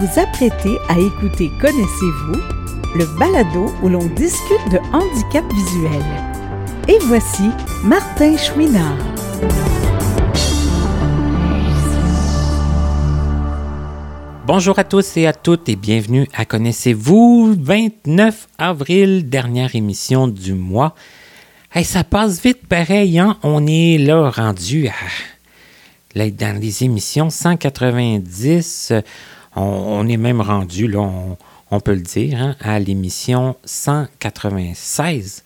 vous apprêtez à écouter Connaissez-vous, le balado où l'on discute de handicap visuel. Et voici Martin Chouinard. Bonjour à tous et à toutes et bienvenue à Connaissez-vous, 29 avril, dernière émission du mois. Hey, ça passe vite pareil, hein? On est là rendu à dans les émissions 190. On, est même rendu, là, on, peut le dire, hein, à l'émission 196.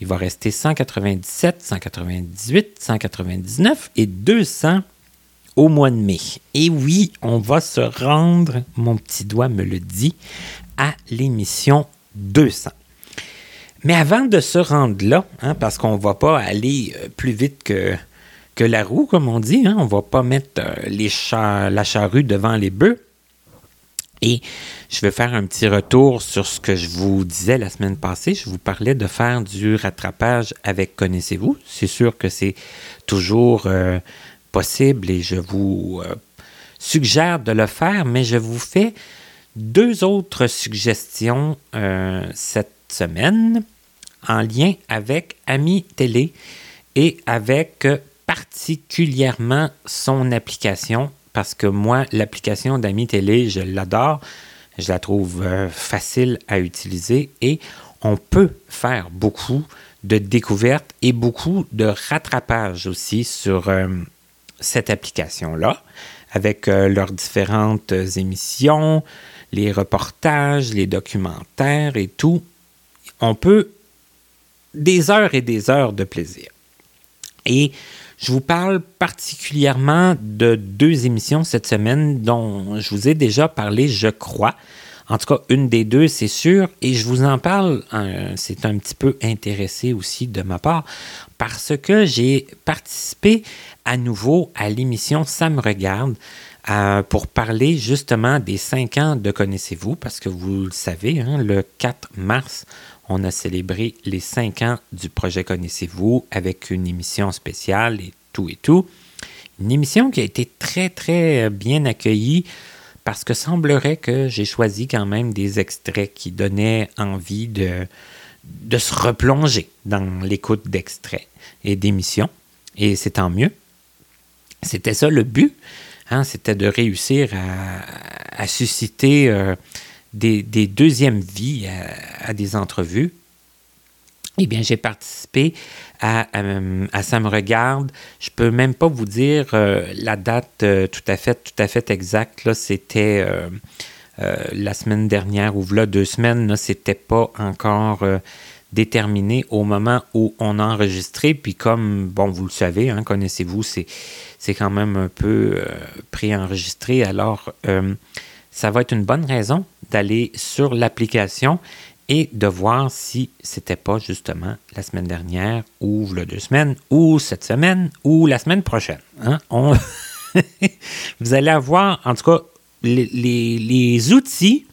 Il va rester 197, 198, 199 et 200 au mois de mai. Et oui, on va se rendre, mon petit doigt me le dit, à l'émission 200. Mais avant de se rendre là, hein, parce qu'on ne va pas aller euh, plus vite que, la roue, comme on dit, hein, on ne va pas mettre euh, les la charrue devant les bœufs. Et je vais faire un petit retour sur ce que je vous disais la semaine passée. Je vous parlais de faire du rattrapage avec Connaissez-vous. C'est sûr que c'est toujours euh, possible et je vous euh, suggère de le faire, mais je vous fais deux autres suggestions euh, cette semaine en lien avec Ami Télé et avec particulièrement son application parce que moi, l'application d'Ami Télé, je l'adore. Je la trouve euh, facile à utiliser et on peut faire beaucoup de découvertes et beaucoup de rattrapage aussi sur, cette application-là avec euh, leurs différentes émissions, les reportages, les documentaires et tout. On peut des heures et des heures de plaisir. Et je vous parle particulièrement de deux émissions cette semaine dont je vous ai déjà parlé, je crois. En tout cas, une des deux, c'est sûr. Et je vous en parle, c'est un petit peu intéressé aussi de ma part, parce que j'ai participé à nouveau à l'émission Ça me regarde euh, pour parler justement des cinq ans de Connaissez-vous, parce que vous le savez, hein, le 4 mars, on a célébré les cinq ans du projet Connaissez-vous avec une émission spéciale et tout et tout. Une émission qui a été très, très bien accueillie parce que semblerait que j'ai choisi quand même des extraits qui donnaient envie de, de se replonger dans l'écoute d'extraits et d'émissions. Et c'est tant mieux. C'était ça le but. Hein, c'était de réussir à, susciter euh, des, deuxièmes vies à, des entrevues. Eh bien, j'ai participé à, Ça me regarde. Je peux même pas vous dire euh, la date euh, tout à fait, tout à fait exacte. C'était la semaine dernière ou là deux semaines. C'était pas encore déterminé au moment où on a enregistré. Puis comme, bon, vous le savez, hein, connaissez-vous, c'est, quand même un peu euh, préenregistré. Alors, euh, ça va être une bonne raison d'aller sur l'application et de voir si c'était pas justement la semaine dernière ou le deux semaines ou cette semaine ou la semaine prochaine. Hein? vous allez avoir, en tout cas, les, outils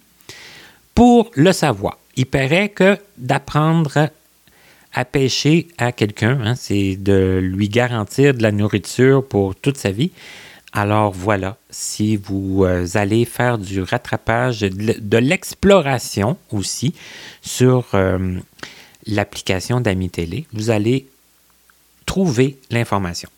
pour le savoir il paraît que d'apprendre à pêcher à quelqu'un, hein, c'est de lui garantir de la nourriture pour toute sa vie. Alors voilà, si vous euh, allez faire du rattrapage, de l'exploration aussi sur euh, l'application d'Ami Télé, vous allez trouver l'information.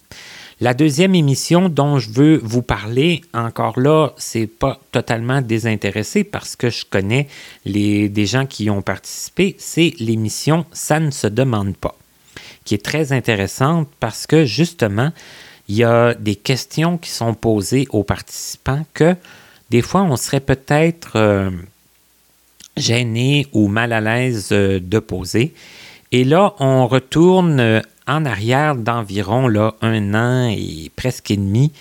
La deuxième émission dont je veux vous parler, encore là, c'est pas totalement désintéressé parce que je connais les, des gens qui y ont participé, c'est l'émission Ça ne se demande pas, qui est très intéressante parce que justement, il y a des questions qui sont posées aux participants que des fois, on serait peut-être euh, gêné ou mal à l'aise euh, de poser. Et là, on retourne en arrière d'environ un an et presque et demi,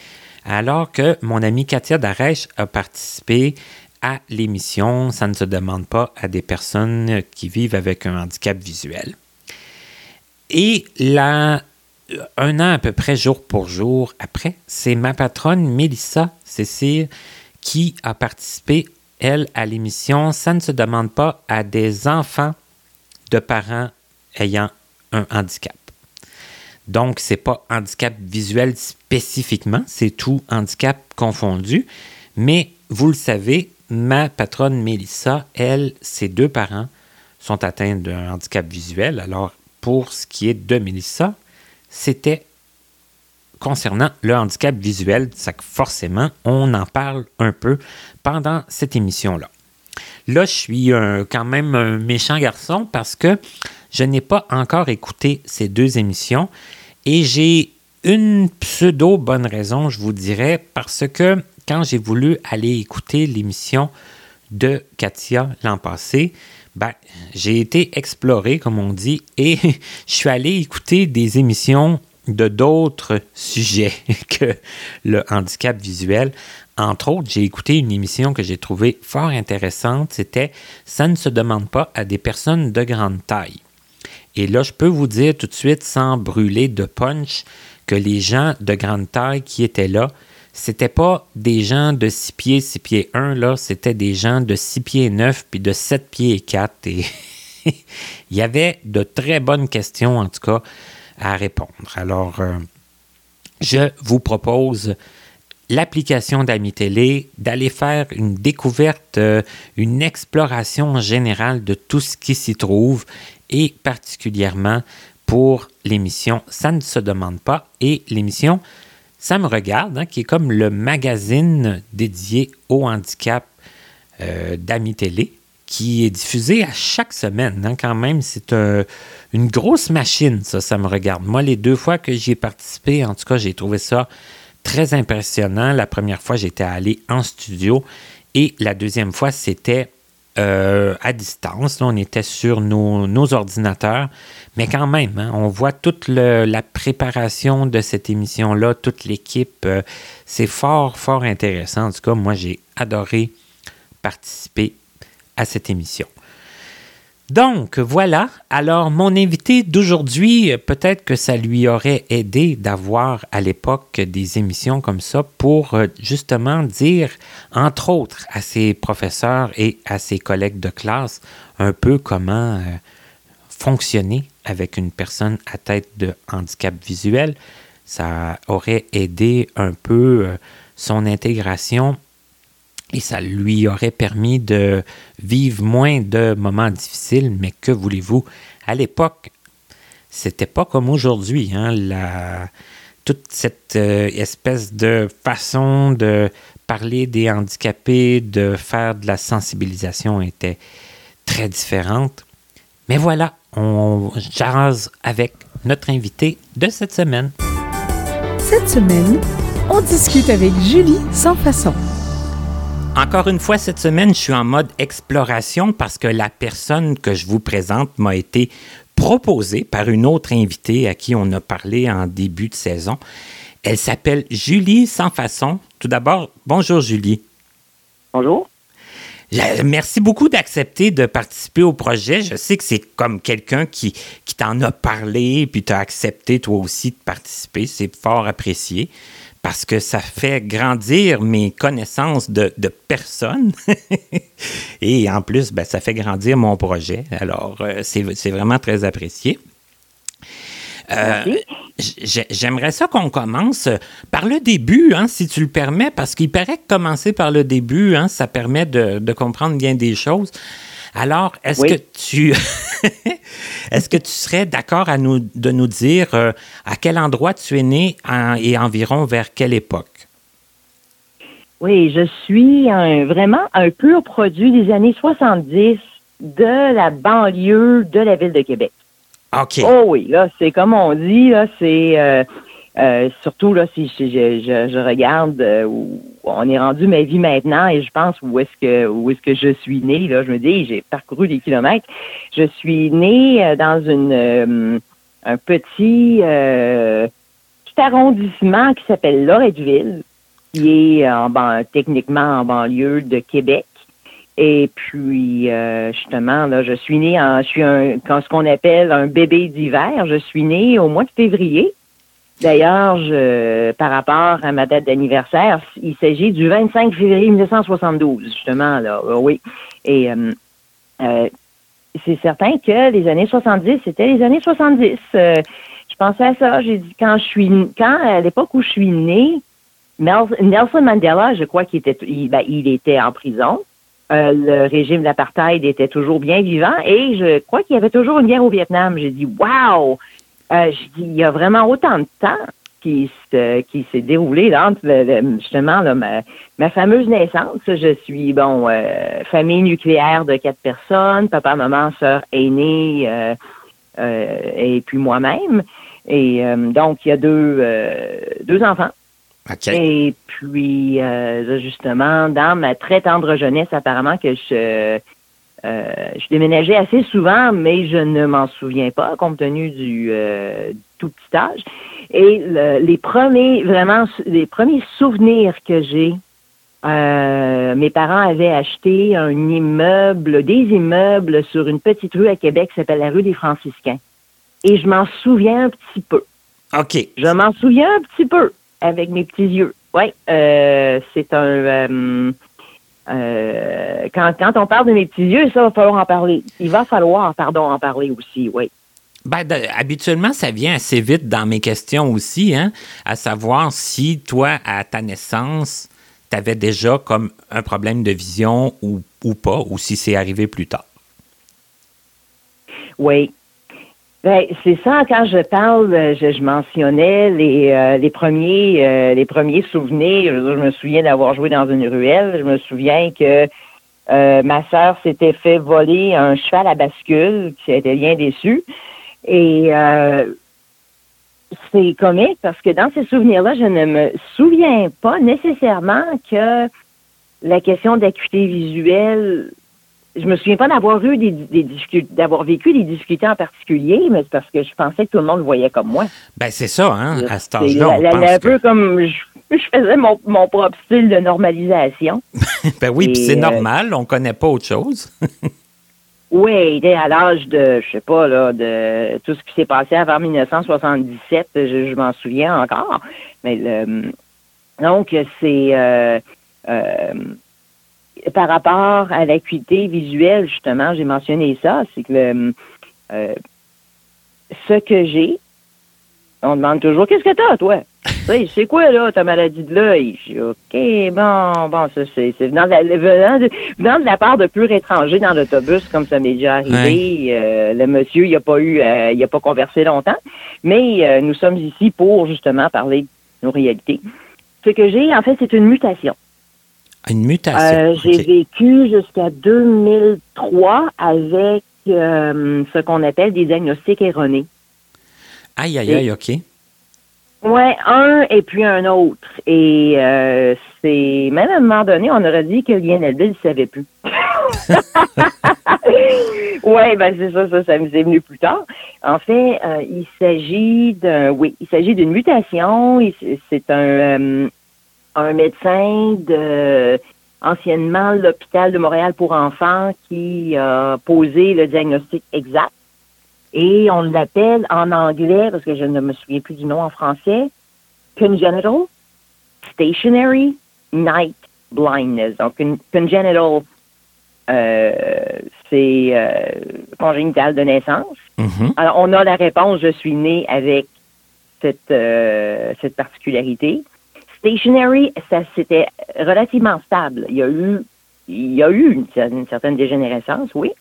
alors que mon amie Katia Darèche a participé à l'émission Ça ne se demande pas à des personnes qui vivent avec un handicap visuel. Et là, un an à peu près jour pour jour après, c'est ma patronne Mélissa Cécile qui a participé, elle, à l'émission Ça ne se demande pas à des enfants de parents ayant un handicap. Donc, ce n'est pas handicap visuel spécifiquement, c'est tout handicap confondu. Mais vous le savez, ma patronne Mélissa, elle, ses deux parents sont atteints d'un handicap visuel. Alors, pour ce qui est de Mélissa, c'était concernant le handicap visuel. Ça forcément, on en parle un peu pendant cette émission-là. Là, je suis quand même un méchant garçon parce que je n'ai pas encore écouté ces deux émissions et j'ai une pseudo bonne raison, je vous dirais, parce que quand j'ai voulu aller écouter l'émission de Katia l'an passé, ben, j'ai été exploré, comme on dit, et je suis allé écouter des émissions de d'autres sujets que le handicap visuel. Entre autres, j'ai écouté une émission que j'ai trouvée fort intéressante. C'était Ça ne se demande pas à des personnes de grande taille. Et là, je peux vous dire tout de suite, sans brûler de punch, que les gens de grande taille qui étaient là, c'était pas des gens de 6 pieds, 6 pieds 1, là, c'était des gens de 6 pieds 9 puis de 7 pieds 4. Et il y avait de très bonnes questions, en tout cas, à répondre. Alors, euh, je vous propose l'application d'Ami Télé, d'aller faire une découverte, euh, une exploration générale de tout ce qui s'y trouve et particulièrement pour l'émission Ça ne se demande pas et l'émission Ça me regarde, hein, qui est comme le magazine dédié au handicap euh, d'Ami Télé, qui est diffusé à chaque semaine. Hein, quand même, c'est une grosse machine, ça, ça me regarde. Moi, les deux fois que j'y ai participé, en tout cas, j'ai trouvé ça très impressionnant. La première fois, j'étais allé en studio et la deuxième fois, c'était euh, à distance. on était sur nos, ordinateurs. Mais quand même, hein, on voit toute la préparation de cette émission-là, toute l'équipe. Euh, c'est fort, fort intéressant. En tout cas, moi, j'ai adoré participer à cette émission. Donc voilà, alors mon invité d'aujourd'hui, peut-être que ça lui aurait aidé d'avoir à l'époque des émissions comme ça pour euh, justement dire, entre autres, à ses professeurs et à ses collègues de classe un peu comment euh, fonctionner avec une personne à tête de handicap visuel. Ça aurait aidé un peu euh, son intégration et ça lui aurait permis de vivre moins de moments difficiles, mais que voulez-vous? À l'époque, c'était pas comme aujourd'hui. Hein, toute cette euh, espèce de façon de parler des handicapés, de faire de la sensibilisation était très différente. Mais voilà, on jase avec notre invité de cette semaine. Cette semaine, on discute avec Julie sans façon. Encore une fois, cette semaine, je suis en mode exploration parce que la personne que je vous présente m'a été proposée par une autre invitée à qui on a parlé en début de saison. Elle s'appelle Julie Sans Façon. Tout d'abord, bonjour Julie. Bonjour. Merci beaucoup d'accepter de participer au projet. Je sais que c'est comme quelqu'un qui, qui t'en a parlé, puis tu as accepté toi aussi de participer. C'est fort apprécié parce que ça fait grandir mes connaissances de, personnes. Et en plus, ben, ça fait grandir mon projet. Alors, euh, c'est vraiment très apprécié. Euh, j'aimerais ça qu'on commence par le début, hein, si tu le permets, parce qu'il paraît que commencer par le début, hein, ça permet de, de, comprendre bien des choses. Alors, est-ce que tu est-ce que tu serais d'accord à nous de nous dire euh, à quel endroit tu es né et environ vers quelle époque? Oui, je suis vraiment un pur produit des années 70 de la banlieue de la ville de Québec. OK. Oh oui, là, c'est comme on dit, là, c'est euh, euh, surtout là, si je, je, regarde euh, on est rendu ma vie maintenant et je pense où est-ce que où est-ce que je suis née, là, je me dis, j'ai parcouru des kilomètres. Je suis née euh, dans une un petit, petit arrondissement qui s'appelle Loretteville, qui est en techniquement en banlieue de Québec. Et puis justement, là, je suis née en je suis un ce qu'on appelle un bébé d'hiver. Je suis née au mois de février. D'ailleurs, je, par rapport à ma date d'anniversaire, il s'agit du 25 février 1972, justement, là. Euh, oui. Et euh, euh, c'est certain que les années 70, c'était les années 70. je pensais à ça. J'ai dit quand je suis quand à l'époque où je suis née, Nelson Mandela, je crois qu'il était il, ben, il était en prison. euh, le régime d'apartheid était toujours bien vivant et je crois qu'il y avait toujours une guerre au Vietnam. J'ai dit, wow! Euh, je dis, il y a vraiment autant de temps qui, qui s'est déroulé entre justement là, ma, fameuse naissance. Je suis, bon, euh, famille nucléaire de quatre personnes, papa, maman, soeur aînée et puis moi-même. Et donc, il y a deux, deux enfants. Et puis, euh, justement, dans ma très tendre jeunesse, apparemment que je, euh, je déménageais assez souvent, mais je ne m'en souviens pas, compte tenu du, euh, tout petit âge. Et les premiers, vraiment, les premiers souvenirs que j'ai, mes parents avaient acheté un immeuble, des immeubles sur une petite rue à Québec qui s'appelle la rue des Franciscains. Et je m'en souviens un petit peu. OK. Je m'en souviens un petit peu avec mes petits yeux. Oui, euh, c'est un. Euh, quand, quand on parle de mes petits yeux, ça va falloir en parler. Il va falloir, pardon, en parler aussi, oui. Ben, habituellement, ça vient assez vite dans mes questions aussi, hein, à savoir si toi, à ta naissance, tu avais déjà comme un problème de vision ou, ou pas, ou si c'est arrivé plus tard. Oui, ben, c'est ça, quand je parle, euh, je, mentionnais les, euh, les premiers euh, les premiers souvenirs. Je, me souviens d'avoir joué dans une ruelle. Je me souviens que ma sœur s'était fait voler un cheval à bascule, qui était bien déçu. Et c'est comique parce que dans ces souvenirs-là, je ne me souviens pas nécessairement que la question d'acuité visuelle je me souviens pas d'avoir eu des, des difficultés, d'avoir vécu des difficultés en particulier, mais c'est parce que je pensais que tout le monde le voyait comme moi. Ben c'est ça, hein, à cet âge-là. un peu comme je, faisais mon, mon, propre style de normalisation. ben oui, puis c'est euh, normal, on connaît pas autre chose. oui, à l'âge de, je sais pas, là, de tout ce qui s'est passé avant 1977, je, m'en souviens encore. Mais le, donc, c'est euh, euh, par rapport à l'acuité visuelle, justement, j'ai mentionné ça, c'est que euh, ce que j'ai, on demande toujours qu'est-ce que t'as, toi? c'est quoi, là, ta maladie de l'œil? OK, bon, bon, ça, c'est venant, de la, part de purs étrangers dans l'autobus, comme ça m'est déjà arrivé. Euh, le monsieur, il n'a pas eu, euh, il a pas conversé longtemps. Mais nous sommes ici pour, justement, parler de nos réalités. Ce que j'ai, en fait, c'est une mutation. Une mutation. Euh, j'ai vécu jusqu'à 2003 avec euh, ce qu'on appelle des diagnostics erronés. Aïe, aïe, aïe, OK. Oui, un et puis un autre. Et euh, c'est même à un moment donné, on aurait dit que Lionel Bill ne savait plus. oui, ben c'est ça, ça, ça me est venu plus tard. En fait, il s'agit d'un oui, il s'agit d'une mutation. C'est un un médecin de anciennement l'hôpital de Montréal pour enfants qui a posé le diagnostic exact. Et on l'appelle en anglais, parce que je ne me souviens plus du nom en français, congenital stationary night blindness. Donc, congenital, euh, c'est euh, congénital de naissance. Mm-hmm. Alors, on a la réponse, je suis né avec cette, euh, cette particularité. Stationary, ça c'était relativement stable. Il y a eu, il y a eu une, certaine dégénérescence, oui.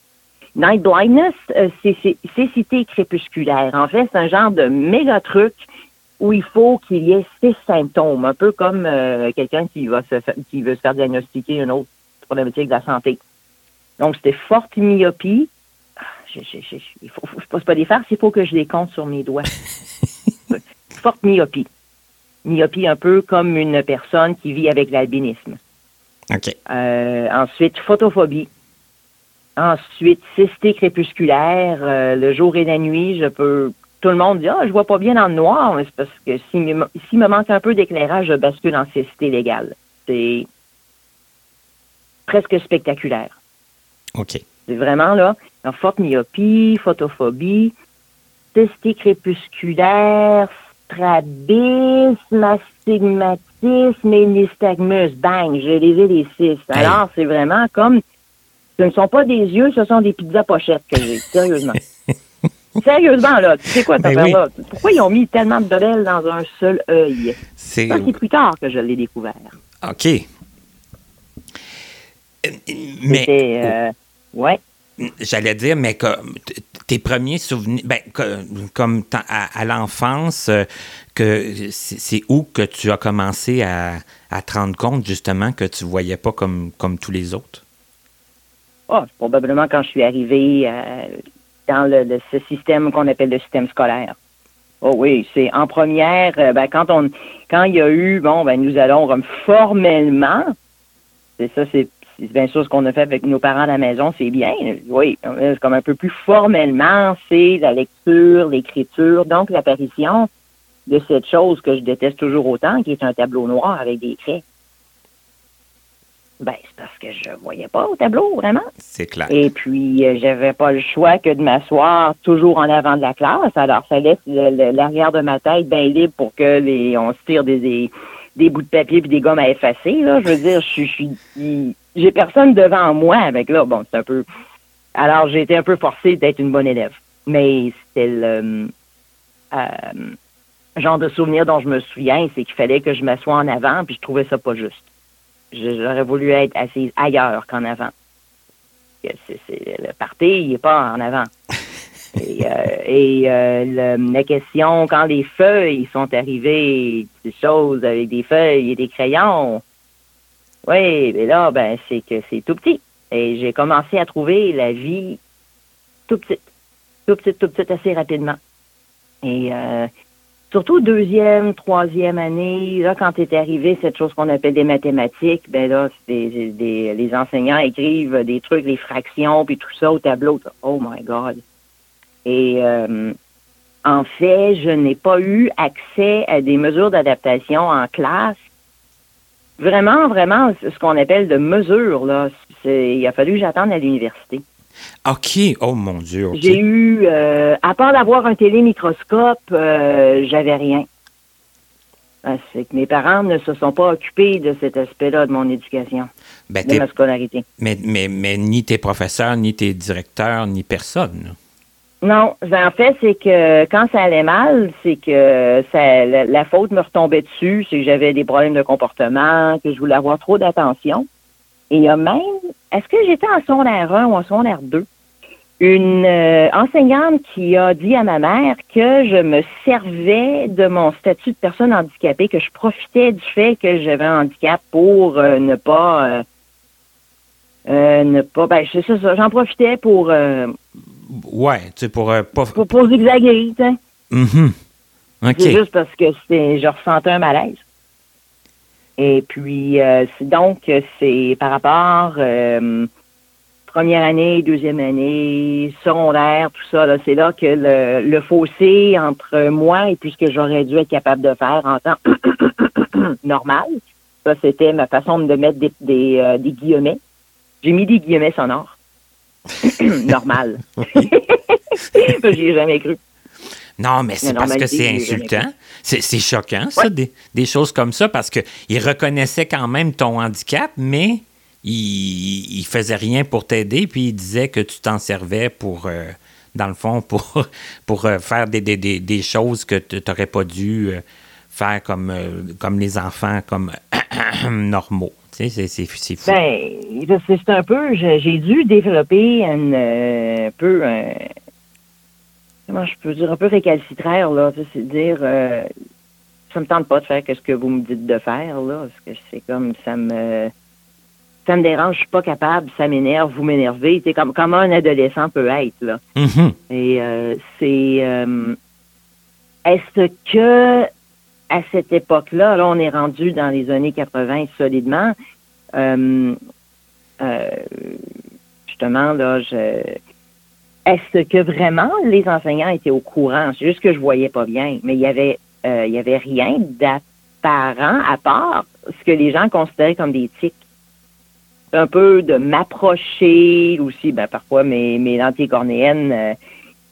Night blindness, euh, c'est cécité crépusculaire. En fait, c'est un genre de méga truc où il faut qu'il y ait six symptômes, un peu comme euh, quelqu'un qui va se qui veut se faire diagnostiquer une autre problématique de la santé. Donc, c'était forte myopie. Ah, je, je, je, il faut, faut pas des farces, il faut que je les compte sur mes doigts. forte myopie myopie un peu comme une personne qui vit avec l'albinisme. OK. Euh, ensuite, photophobie. Ensuite, cystée crépusculaire. Euh, le jour et la nuit, je peux. Tout le monde dit Ah, je vois pas bien dans le noir, mais c'est parce que s'il me, me manque un peu d'éclairage, je bascule en cystée légale. C'est presque spectaculaire. OK. C'est vraiment là, en forte myopie, photophobie, cystée crépusculaire, strabisme, astigmatisme et nystagmus. Bang, j'ai levé les six. Alors, c'est vraiment comme, ce ne sont pas des yeux, ce sont des pizzas pochettes que j'ai, sérieusement. Sérieusement, là, tu sais quoi, ta ben là Pourquoi ils ont mis tellement de bebelles dans un seul œil? C'est plus tard que je l'ai découvert. OK. Mais, C'était, euh, ouais. j'allais dire, mais comme tes premiers souvenirs, ben, comme à, à l'enfance, euh, que c'est où que tu as commencé à, à te rendre compte justement que tu voyais pas comme, comme tous les autres? C'est probablement quand je suis arrivée euh, dans le, ce système qu'on appelle le système scolaire. Oh oui, c'est en première, euh, ben, quand on quand il y a eu, bon, ben nous allons formellement, c'est ça, c'est bien sûr ce qu'on a fait avec nos parents à la maison, c'est bien. Oui, c'est comme un peu plus formellement, c'est la lecture, l'écriture, donc l'apparition de cette chose que je déteste toujours autant, qui est un tableau noir avec des traits. Ben, c'est parce que je voyais pas au tableau, vraiment. C'est clair. Et puis, euh, j'avais pas le choix que de m'asseoir toujours en avant de la classe. Alors, ça laisse l'arrière de ma tête bien libre pour que les, on se tire des, des, des bouts de papier puis des gommes à effacer. Là. Je veux dire, je suis, je suis, j'ai personne devant moi avec là. Bon, c'est un peu. Alors, j'ai été un peu forcée d'être une bonne élève. Mais c'était le euh, genre de souvenir dont je me souviens, c'est qu'il fallait que je m'assoie en avant, puis je trouvais ça pas juste. J'aurais voulu être assise ailleurs qu'en avant c'est, le party, il n'est pas en avant. Et, euh, et euh, le- la question, quand les feuilles sont arrivées, des choses avec des feuilles et des crayons, oui, mais là, ben, c'est que c'est tout petit. Et j'ai commencé à trouver la vie tout petite, tout petite, tout petite assez rapidement. Et euh, surtout deuxième, troisième année, là, quand est arrivé cette chose qu'on appelle des mathématiques, ben là, des, des- les enseignants écrivent des trucs, les fractions, puis tout ça au tableau. Oh my God. Et euh, en fait, je n'ai pas eu accès à des mesures d'adaptation en classe. Vraiment, vraiment, ce qu'on appelle de mesures, là. Il a fallu que j'attende à l'université. OK. Oh mon Dieu. J'ai eu, euh, à part d'avoir un télémicroscope, euh, j'avais rien. Ah, C'est que mes parents ne se sont pas occupés de cet aspect-là de mon éducation, Ben, de ma scolarité. mais, mais, mais ni tes professeurs, ni tes directeurs, ni personne. Non, en fait, c'est que quand ça allait mal, c'est que ça, la, faute me retombait dessus, c'est que j'avais des problèmes de comportement, que je voulais avoir trop d'attention. Et il y a même, est-ce que j'étais en secondaire 1 ou en secondaire 2? Une euh, enseignante qui a dit à ma mère que je me servais de mon statut de personne handicapée, que je profitais du fait que j'avais un handicap pour euh, ne pas euh, euh, ne pas ben c'est ça, ça, j'en profitais pour Ouais, tu sais, pour euh, pas. pour, pour zigzaguer, tu sais. Mhm. OK. C'est juste parce que je ressentais un malaise. Et puis, euh, donc, c'est par rapport euh, première année, deuxième année, secondaire, tout ça, c'est là que le, le fossé entre moi et puis ce que j'aurais dû être capable de faire en temps normal, ça, c'était ma façon de mettre des, des, euh, des guillemets. J'ai mis des guillemets sonores. normal. J'y ai jamais cru. Non, mais c'est parce que c'est insultant. C'est choquant, ça, des, des choses comme ça, parce qu'ils reconnaissaient quand même ton handicap, mais ils il faisaient rien pour t'aider, puis ils disaient que tu t'en servais pour, euh, dans le fond, pour, pour euh, faire des, des, des, des choses que tu n'aurais pas dû euh, faire comme, comme les enfants, comme normaux. C'est- c'est c'est fou. Ben, c'est un peu, j'ai dû développer un euh, peu, un, comment je peux dire, un peu récalcitraire, là, tu sais, c'est dire, euh, ça me tente pas de faire ce que vous me dites de faire, là, parce que c'est comme, ça me, ça me dérange, je suis pas capable, ça m'énerve, vous m'énervez, c'est comme, comment un adolescent peut être, là. Mhm. Et euh, c'est euh, est-ce que à cette époque-là, là, on est rendu dans les années 80 solidement. euh, euh, justement, là, je est-ce que vraiment les enseignants étaient au courant? C'est juste que je voyais pas bien, mais il y avait euh, il y avait rien d'apparent à part ce que les gens considéraient comme des tics un peu de m'approcher aussi. Ben, parfois, mes, mes lentilles cornéennes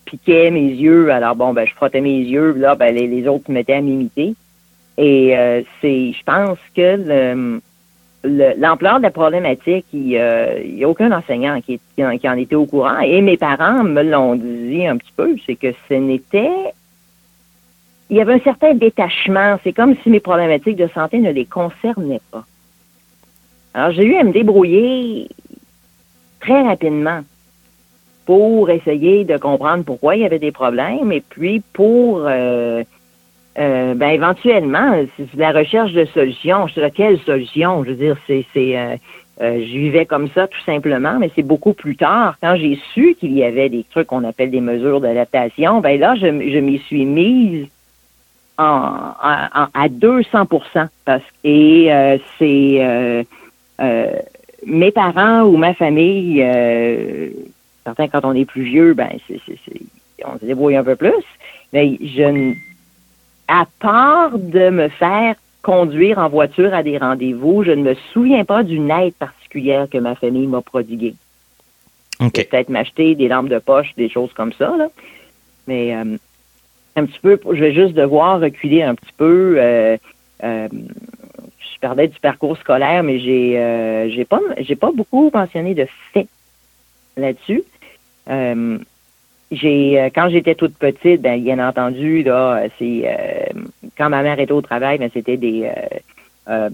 piquaient mes yeux. Alors, bon, ben, je frottais mes yeux. Là, ben, les, les autres mettaient à m'imiter. Et euh, c'est, je pense que le- le- l'ampleur de la problématique, il n'y a aucun enseignant qui en était au courant. Et mes parents me l'ont dit un petit peu, c'est que ce n'était... Il y avait un certain détachement. C'est comme si mes problématiques de santé ne les concernaient pas. Alors, j'ai eu à me débrouiller très rapidement pour essayer de comprendre pourquoi il y avait des problèmes et puis pour euh, euh, ben éventuellement la recherche de solutions. Je dirais quelle solution? Je veux dire, c'est euh, euh, je vivais comme ça tout simplement, mais c'est beaucoup plus tard quand j'ai su qu'il y avait des trucs qu'on appelle des mesures d'adaptation. Ben là, je, m'y suis mise en, à 200% parce et c'est mes parents ou ma famille. certains quand on est plus vieux, ben c'est, on se débrouille un peu plus. Mais je à part de me faire conduire en voiture à des rendez-vous, je ne me souviens pas d'une aide particulière que ma famille m'a prodiguée. Peut-être m'acheter des lampes de poche, des choses comme ça, là. Mais euh, un petit peu, je vais juste devoir reculer un petit peu. Euh, euh, je parlais du parcours scolaire, mais j'ai j'ai pas j'ai pas beaucoup mentionné de faits là-dessus j'ai euh, quand j'étais toute petite, ben, bien entendu, là, c'est euh, quand ma mère était au travail, ben, c'était des euh,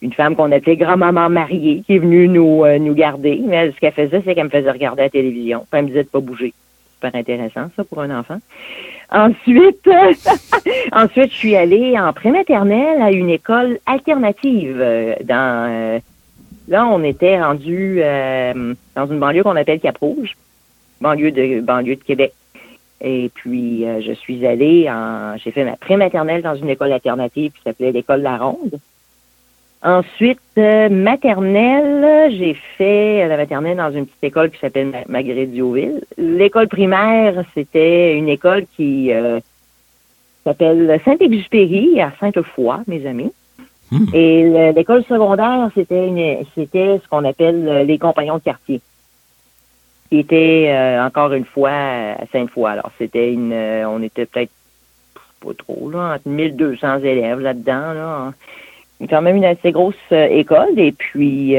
une femme qu'on appelait grand-maman mariée qui est venue nous nous garder. Mais ce qu'elle faisait, c'est qu'elle me faisait regarder la télévision. elle me disait de pas bouger. Super intéressant, ça, pour un enfant. Ensuite, ensuite, je suis allée en prématernelle à une école alternative dans là, on était rendu dans une banlieue qu'on appelle Cap-Rouge banlieue de, banlieue de Québec. Et puis, euh, je suis allée en, j'ai fait ma prématernelle dans une école alternative qui s'appelait l'école La Ronde. Ensuite, euh, maternelle, j'ai fait la maternelle dans une petite école qui s'appelle Magrédioville. L'école primaire, c'était une école qui euh, s'appelle Saint-Exupéry à Sainte-Foy, mes amis. Hmm. Et l'école secondaire, c'était c'était ce qu'on appelle les compagnons de quartier qui était euh, encore une fois à Sainte-Foy. Alors, c'était une, euh, on était peut-être pas trop, là, entre 1200 élèves là-dedans, là. Quand même une assez grosse euh, école. Et puis,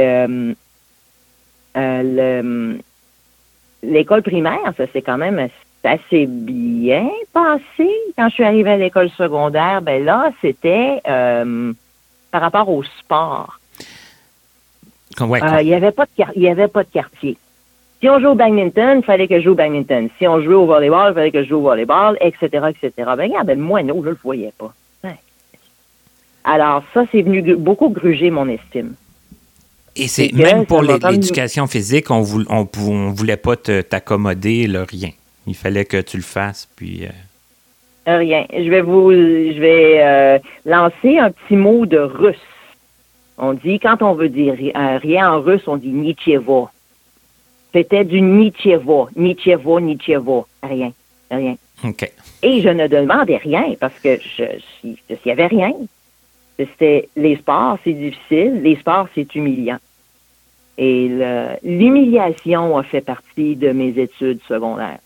l'école primaire, ça s'est quand même assez bien passé. Quand je suis arrivée à l'école secondaire, ben là, c'était par rapport au sport. Il n'y avait pas de il y avait pas de quartier. Si on joue au badminton, il fallait que je joue au badminton. Si on jouait au volleyball, il fallait que je joue au volleyball, etc., etc. Ben, regarde, ben, moi, non, je le voyais pas. Alors, ça, c'est venu beaucoup gruger mon estime. Et c'est même pour l'éducation physique, on ne voulait pas t'accommoder, rien. Il fallait que tu le fasses, puis... Euh, rien. Je vais vous, je vais euh, lancer un petit mot de russe. On dit, quand on veut dire rien en russe, on dit Nietzschevo. C'était du Nietzschevo, Nietzschevo, Nietzschevo. Rien, rien. OK. Et je ne demandais rien parce que je, s'il n'y avait rien. C'était les sports, c'est difficile. Les sports, c'est humiliant. Et l'humiliation a fait partie de mes études secondaires.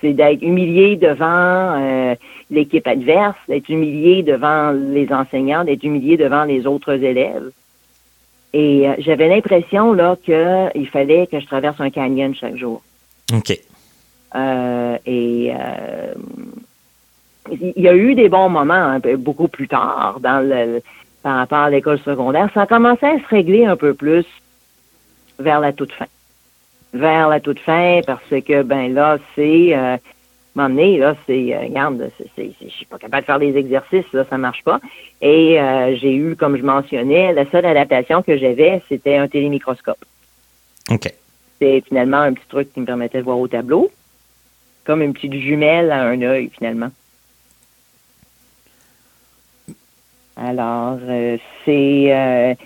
C'est d'être humilié devant euh, l'équipe adverse, d'être humilié devant les enseignants, d'être humilié devant les autres élèves. Et euh, j'avais l'impression là qu'il fallait que je traverse un canyon chaque jour. OK. Euh, et euh, il y a eu des bons moments un peu, beaucoup plus tard dans le par rapport à l'école secondaire. Ça a commencé à se régler un peu plus vers la toute fin. Vers la toute fin, parce que ben là, c'est m'emmener, là, c'est, euh, regarde, je suis pas capable de faire des exercices, là, ça marche pas. Et euh, j'ai eu, comme je mentionnais, la seule adaptation que j'avais, c'était un télémicroscope. OK. C'est finalement un petit truc qui me permettait de voir au tableau, comme une petite jumelle à un œil, finalement. Alors, euh, c'est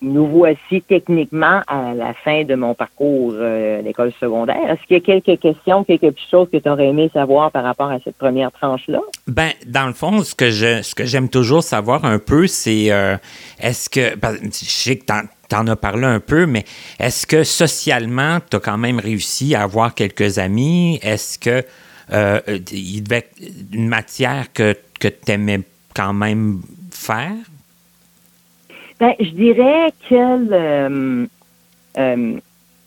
nous voici techniquement à la fin de mon parcours euh, à l'école secondaire. Est-ce qu'il y a quelques questions, quelque chose que tu aurais aimé savoir par rapport à cette première tranche-là? Ben, dans le fond, ce que je ce que j'aime toujours savoir un peu, c'est euh, est-ce que je sais que tu en as parlé un peu, mais est-ce que socialement, tu as quand même réussi à avoir quelques amis? Est-ce que euh, il devait une matière que, que tu aimais quand même faire? Ben, je dirais que euh,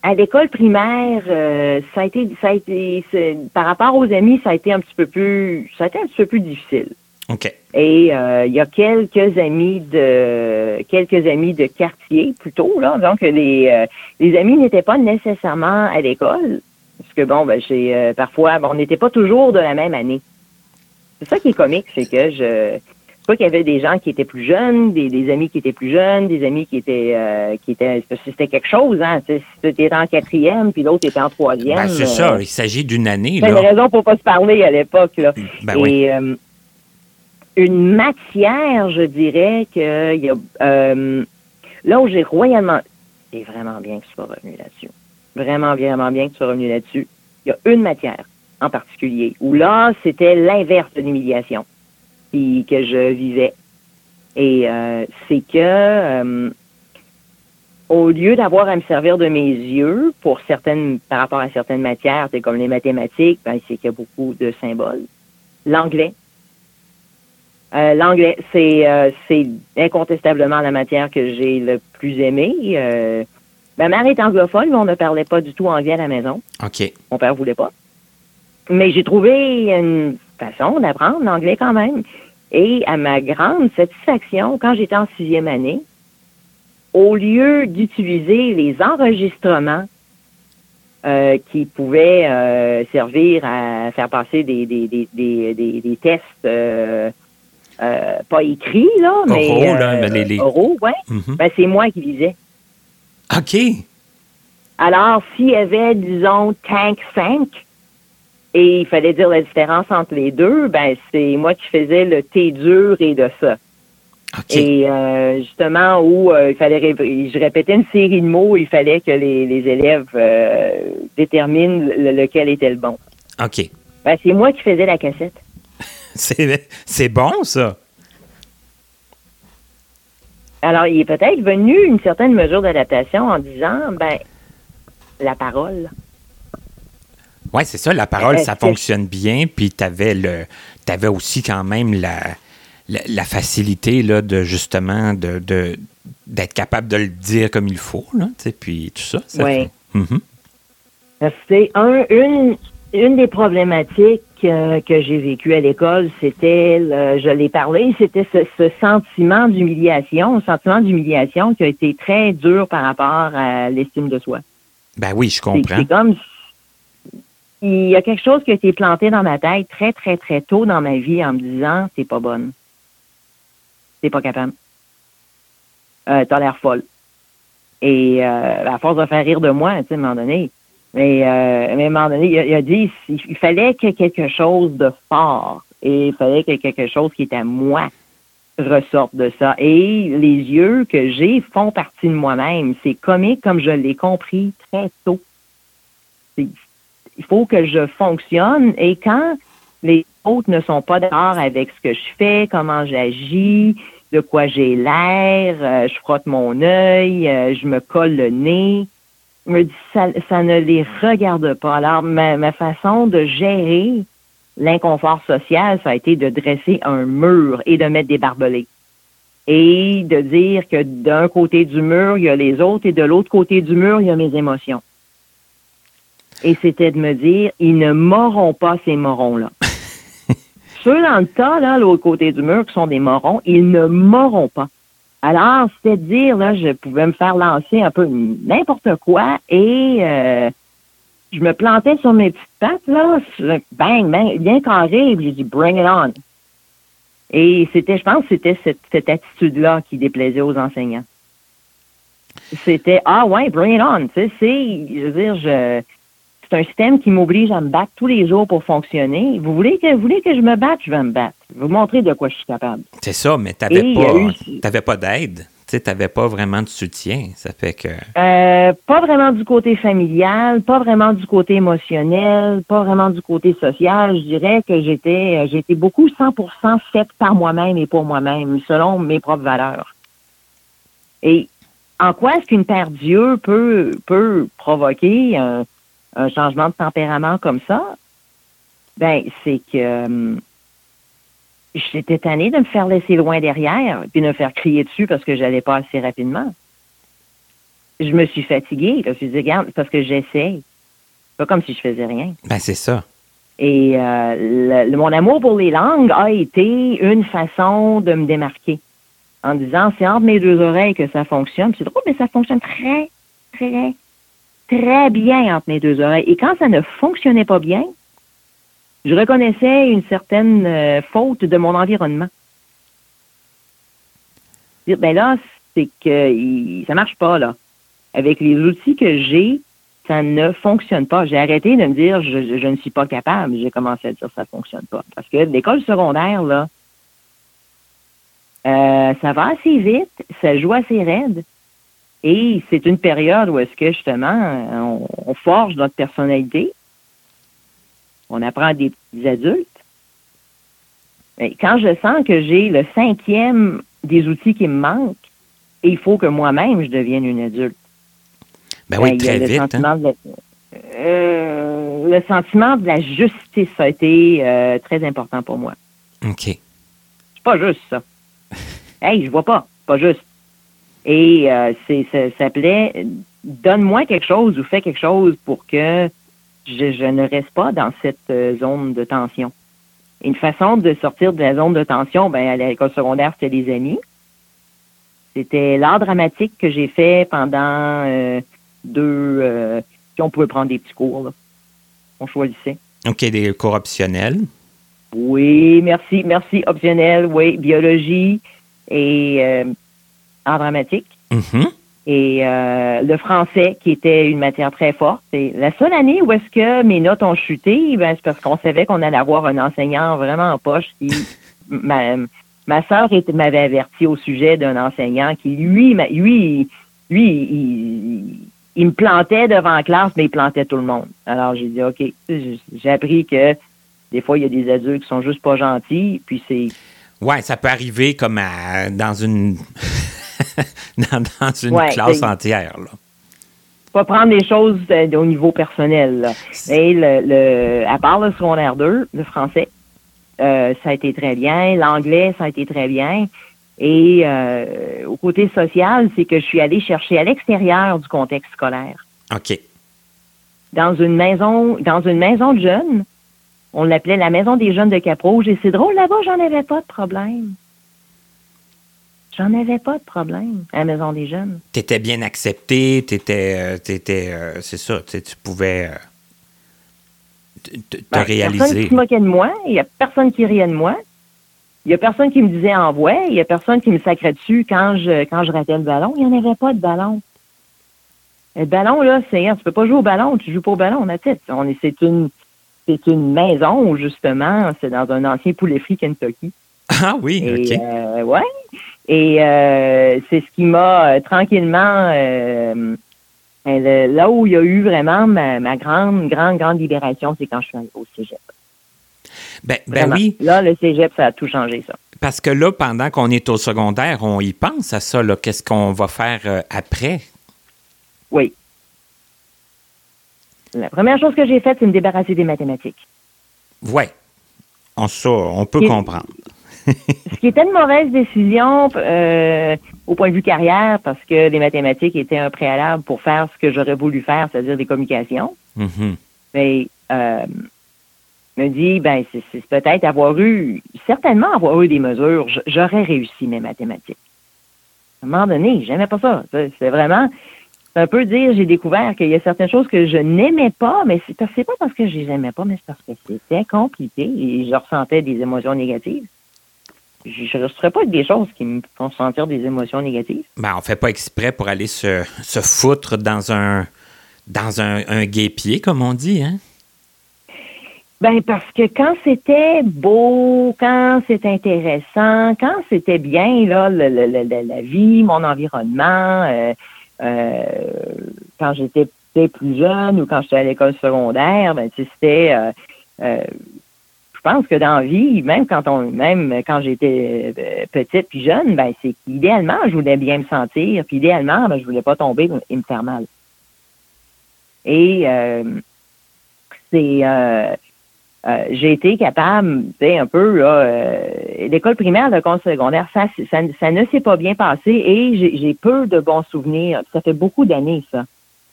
à l'école primaire, euh, ça a été, ça a été, par rapport aux amis, ça a été un petit peu plus, ça a été un petit peu plus difficile. OK. Et euh, il y a quelques amis de quelques amis de quartier plutôt là, donc les euh, les amis n'étaient pas nécessairement à l'école parce que bon ben j'ai euh, parfois bon, on n'était pas toujours de la même année. C'est ça qui est comique, c'est que je crois qu'il y avait des gens qui étaient plus jeunes, des, des amis qui étaient plus jeunes, des amis qui étaient euh, qui étaient c'était quelque chose hein, si tu étais en quatrième puis l'autre était en troisième. Ben, c'est euh, ça, il s'agit d'une année. c'est une Là. raison pour pas se parler à l'époque. Là. Ben Et oui. euh, une matière, je dirais que y a, euh, là où j'ai royalement. C'est vraiment bien que tu sois revenu là-dessus. Vraiment, vraiment bien que tu sois revenu là-dessus. Il y a une matière en particulier où là, c'était l'inverse de l'humiliation qui- que je vivais. Et euh, c'est que euh, au lieu d'avoir à me servir de mes yeux pour certaines, par rapport à certaines matières, c'est comme les mathématiques, ben, c'est qu'il y a beaucoup de symboles. L'anglais. Euh, L'anglais, c'est euh, c'est incontestablement la matière que j'ai le plus aimée. Euh, ma mère est anglophone, mais on ne parlait pas du tout anglais à la maison. OK. Mon père voulait pas. Mais j'ai trouvé une façon d'apprendre l'anglais quand même. Et à ma grande satisfaction, quand j'étais en sixième année, au lieu d'utiliser les enregistrements euh, qui pouvaient euh, servir à faire passer des, des, des, des, tests euh, pas écrits, là, mais Oraux, là, mais les- les- oraux, ouais, ben, c'est moi qui lisais. OK. Alors, s'il y avait, disons, Tank 5, et il fallait dire la différence entre les deux, ben c'est moi qui faisais le T dur et de ça. Et euh, justement, où euh, il fallait ré- je répétais une série de mots, il fallait que les, les élèves euh, déterminent le- lequel était le bon. OK. Ben, c'est moi qui faisais la cassette. C'est c'est bon, ça. Alors, il est peut-être venu une certaine mesure d'adaptation en disant, ben, la parole. Oui, c'est ça, la parole, ça fonctionne bien, puis tu avais, le, avais aussi quand même la, la, la facilité là, de justement de, de- d'être capable de le dire comme il faut, là, puis tout ça. fait- Mhm. C'est un, une, une des problématiques euh, que j'ai vécues à l'école, c'était, le- je l'ai parlé, c'était ce, ce sentiment d'humiliation, un sentiment d'humiliation qui a été très dur par rapport à l'estime de soi. Ben oui, je comprends. c'est comme il y a quelque chose qui a été planté dans ma tête très, très, très tôt dans ma vie en me disant t'es pas bonne. T'es pas capable. Euh, T'as l'air folle. Et euh, à force de faire rire de moi, tu sais, à un moment donné. Mais, euh, mais à un moment donné, il a, dit il, fallait que quelque chose de fort et il fallait que quelque chose qui est à moi ressorte de ça. Et les yeux que j'ai font partie de moi-même. C'est comique comme je l'ai compris très tôt. Il faut que je fonctionne et quand les autres ne sont pas d'accord avec ce que je fais, comment j'agis, de quoi j'ai l'air, euh, je frotte mon œil, euh, je me colle le nez, ça, ne les regarde pas. Alors ma façon de gérer l'inconfort social, ça a été de dresser un mur et de mettre des barbelés. Et de dire que d'un côté du mur, il y a les autres et de l'autre côté du mur, il y a mes émotions. Et c'était de me dire, ils ne m'auront pas ces morons-là. Ceux dans le tas, là, l'autre côté du mur, qui sont des morons, ils ne m'auront pas. Alors, c'était de dire, là, je pouvais me faire lancer un peu n'importe quoi et euh, je me plantais sur mes petites pattes, là, bang, bang, bien carré, j'ai dit, bring it on. Et c'était, je pense, que c'était cette, cette attitude-là qui déplaisait aux enseignants. C'était, ah ouais, bring it on. Tu sais, c'est, je veux dire, je, c'est un système qui m'oblige à me battre tous les jours pour fonctionner. Vous voulez que, vous voulez que je me batte, je vais me battre. Je vais vous montrer de quoi je suis capable. C'est ça, mais tu n'avais eu- pas, t'avais pas d'aide. Tu n'avais pas vraiment de soutien. Ça fait que. Euh, pas vraiment du côté familial, pas vraiment du côté émotionnel, pas vraiment du côté social. Je dirais que j'étais, euh, j'étais beaucoup 100% faite par moi-même et pour moi-même, selon mes propres valeurs. Et en quoi est-ce qu'une paire d'yeux peut, peut provoquer un, un changement de tempérament comme ça? Ben, c'est que hum, j'étais tannée de me faire laisser loin derrière puis de me faire crier dessus parce que j'allais pas assez rapidement je me suis fatiguée. Là. Je me suis dit, regarde, parce que j'essaie. Pas comme si je faisais rien. Ben, c'est ça. Et euh, le- mon amour pour les langues a été une façon de me démarquer en disant c'est entre mes deux oreilles que ça fonctionne. C'est drôle, mais ça fonctionne très, très, très bien entre mes deux oreilles. Et quand ça ne fonctionnait pas bien, je reconnaissais une certaine euh, faute de mon environnement. Dire, Ben là, c'est que il- ça marche pas là. Avec les outils que j'ai, ça ne fonctionne pas. J'ai arrêté de me dire je, ne suis pas capable. J'ai commencé à dire ça fonctionne pas. Parce que l'école secondaire, là, euh, ça va assez vite, ça joue assez raide. Et c'est une période où est-ce que justement on, on forge notre personnalité. On apprend des petits adultes. Et quand je sens que j'ai le cinquième des outils qui me manquent, il faut que moi-même je devienne une adulte. Ben oui, Ben, il y a très le vite. hein. Sentiment de la, Euh, le sentiment de la justice a été euh, très important pour moi. OK. C'est pas juste ça. hey, je vois pas. Pas juste. Et euh, c'est, ça s'appelait Donne-moi quelque chose ou fais quelque chose pour que je, je ne reste pas dans cette euh, zone de tension. Une façon de sortir de la zone de tension, ben, à l'école secondaire, c'était les amis. C'était l'art dramatique que j'ai fait pendant euh, deux. Euh, puis on pouvait prendre des petits cours. Là. On choisissait. OK, des cours optionnels. Oui, merci, merci. Optionnel, oui. Biologie et euh, art dramatique. Mhm. Et euh, le français, qui était une matière très forte. Et la seule année où est-ce que mes notes ont chuté, ben, c'est parce qu'on savait qu'on allait avoir un enseignant vraiment en poche qui... ma, ma sœur était- m'avait averti au sujet d'un enseignant qui, lui, m'a- lui, lui, il, il me plantait devant la classe, mais il plantait tout le monde. Alors, j'ai dit, OK, j'ai j'ai appris que des fois, il y a des adultes qui sont juste pas gentils, puis c'est Ouais, ça peut arriver comme à- dans une dans, dans une Ouais, classe entière. Là. pas prendre les choses euh, au niveau personnel. là. Et le, le, à part le secondaire 2, le français, euh, ça a été très bien. L'anglais, ça a été très bien. Et euh, au côté social, c'est que je suis allée chercher à l'extérieur du contexte scolaire. OK. Dans une maison, dans une maison de jeunes, on l'appelait la maison des jeunes de Cap-Rouge. Et c'est drôle, là-bas, j'en avais pas de problème. J'en avais pas de problème à la maison des jeunes. Tu étais bien accepté, tu étais. c'est ça, tu pouvais euh, te- Ben, Personne réaliser. qui se moquait de moi, il n'y a personne qui riait de moi. Il n'y a personne qui me disait envoie, il n'y a personne qui me sacrait dessus quand je quand je ratais le ballon. Il n'y en avait pas de ballon. Le ballon, là, c'est tu peux pas jouer au ballon, tu joues pas au ballon, on a tête. On est, c'est une c'est une maison justement, c'est dans un ancien poulet frit Kentucky. Ah oui, Et OK. euh, ouais. Et euh, c'est ce qui m'a euh, tranquillement euh, euh, là où il y a eu vraiment ma, ma grande, grande, grande libération, c'est quand je suis au Cégep. Ben, ben Vraiment. oui, Là, le cégep, ça a tout changé, ça. parce que là, pendant qu'on est au secondaire, on y pense à ça. là. Qu'est-ce qu'on va faire après? Oui. La première chose que j'ai faite, c'est me débarrasser des mathématiques. Ouais. On, ça, on peut Et- comprendre. Ce qui était une mauvaise décision euh, au point de vue carrière, parce que les mathématiques étaient un préalable pour faire ce que j'aurais voulu faire, c'est-à-dire des communications. Mhm. Mais euh, me dit, ben, c'est peut-être avoir eu, certainement avoir eu des mesures, j'aurais réussi mes mathématiques. À un moment donné, j'aimais pas ça. C'est vraiment, c'est un peu dire, j'ai découvert qu'il y a certaines choses que je n'aimais pas, mais c'est pas parce que je les aimais pas, mais c'est parce que c'était compliqué et je ressentais des émotions négatives. Je ne resterais pas avec des choses qui me font sentir des émotions négatives. Ben, on fait pas exprès pour aller se, se foutre dans un dans un, un guépier, comme on dit, hein? Ben parce que quand c'était beau, quand c'était intéressant, quand c'était bien là, le- le- le- le- la vie, mon environnement, euh, euh, quand j'étais peut-être plus jeune ou quand j'étais à l'école secondaire, ben tu sais, c'était, euh, euh, pense que dans la vie, même quand on, même quand j'étais euh, petite puis jeune, ben c'est qu'idéalement je voulais bien me sentir, puis idéalement ben je voulais pas tomber et me faire mal. Et euh, c'est euh, euh, j'ai été capable, tu sais, un peu, là, euh, l'école primaire, l'école secondaire, ça, ça ne s'est pas bien passé et j'ai j'ai peu de bons souvenirs. Ça fait beaucoup d'années, ça.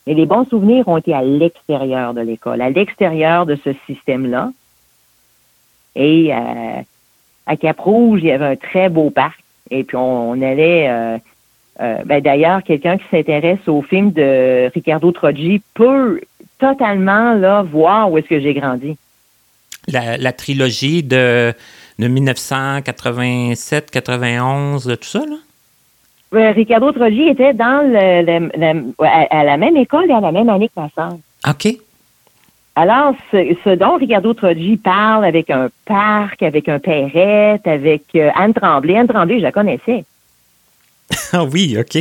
Mais les bons souvenirs ont été à l'extérieur de l'école, à l'extérieur de ce système-là. Et euh, à Cap-Rouge, il y avait un très beau parc. Et puis, on, allait... Euh, ben, D'ailleurs, quelqu'un qui s'intéresse au film de Ricardo Troggi peut totalement là, voir où est-ce que j'ai grandi. La, trilogie de, de 1987-91, tout ça, là? Ricardo Troggi était dans le, à, la même école et à la même année que ma soeur. OK. Alors, ce, dont Ricardo Troggi parle avec un parc, avec un Perrette, avec euh, Anne Tremblay. Anne Tremblay, je la connaissais. Ah oui, OK.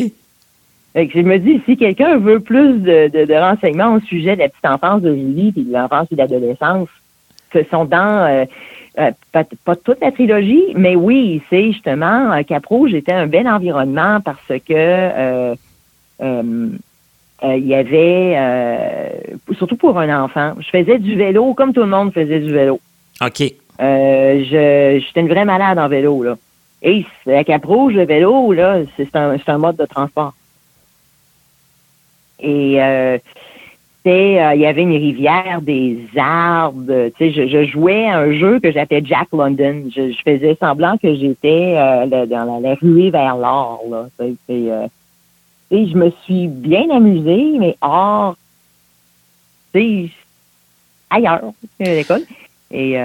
je me dis, si quelqu'un veut plus de, renseignements au sujet de la petite enfance de Julie et de l'enfance et de l'adolescence, ce sont dans euh, euh, pas, toute la trilogie, mais oui, c'est justement Cap-Rouge était un bel environnement parce que il y avait surtout pour un enfant. Je faisais du vélo comme tout le monde faisait du vélo. OK. je j'étais une vraie malade en vélo là. Et à Cap-Rouge, le vélo, là, c'est un, un, mode de transport. Et euh, euh, il y avait une rivière, des arbres. Tu sais, je, jouais à un jeu que j'appelais Jack London. Je, faisais semblant que j'étais euh, dans la, ruée vers l'or. Là. Et, je me suis bien amusée, mais hors, tu sais, ailleurs à l'école. Et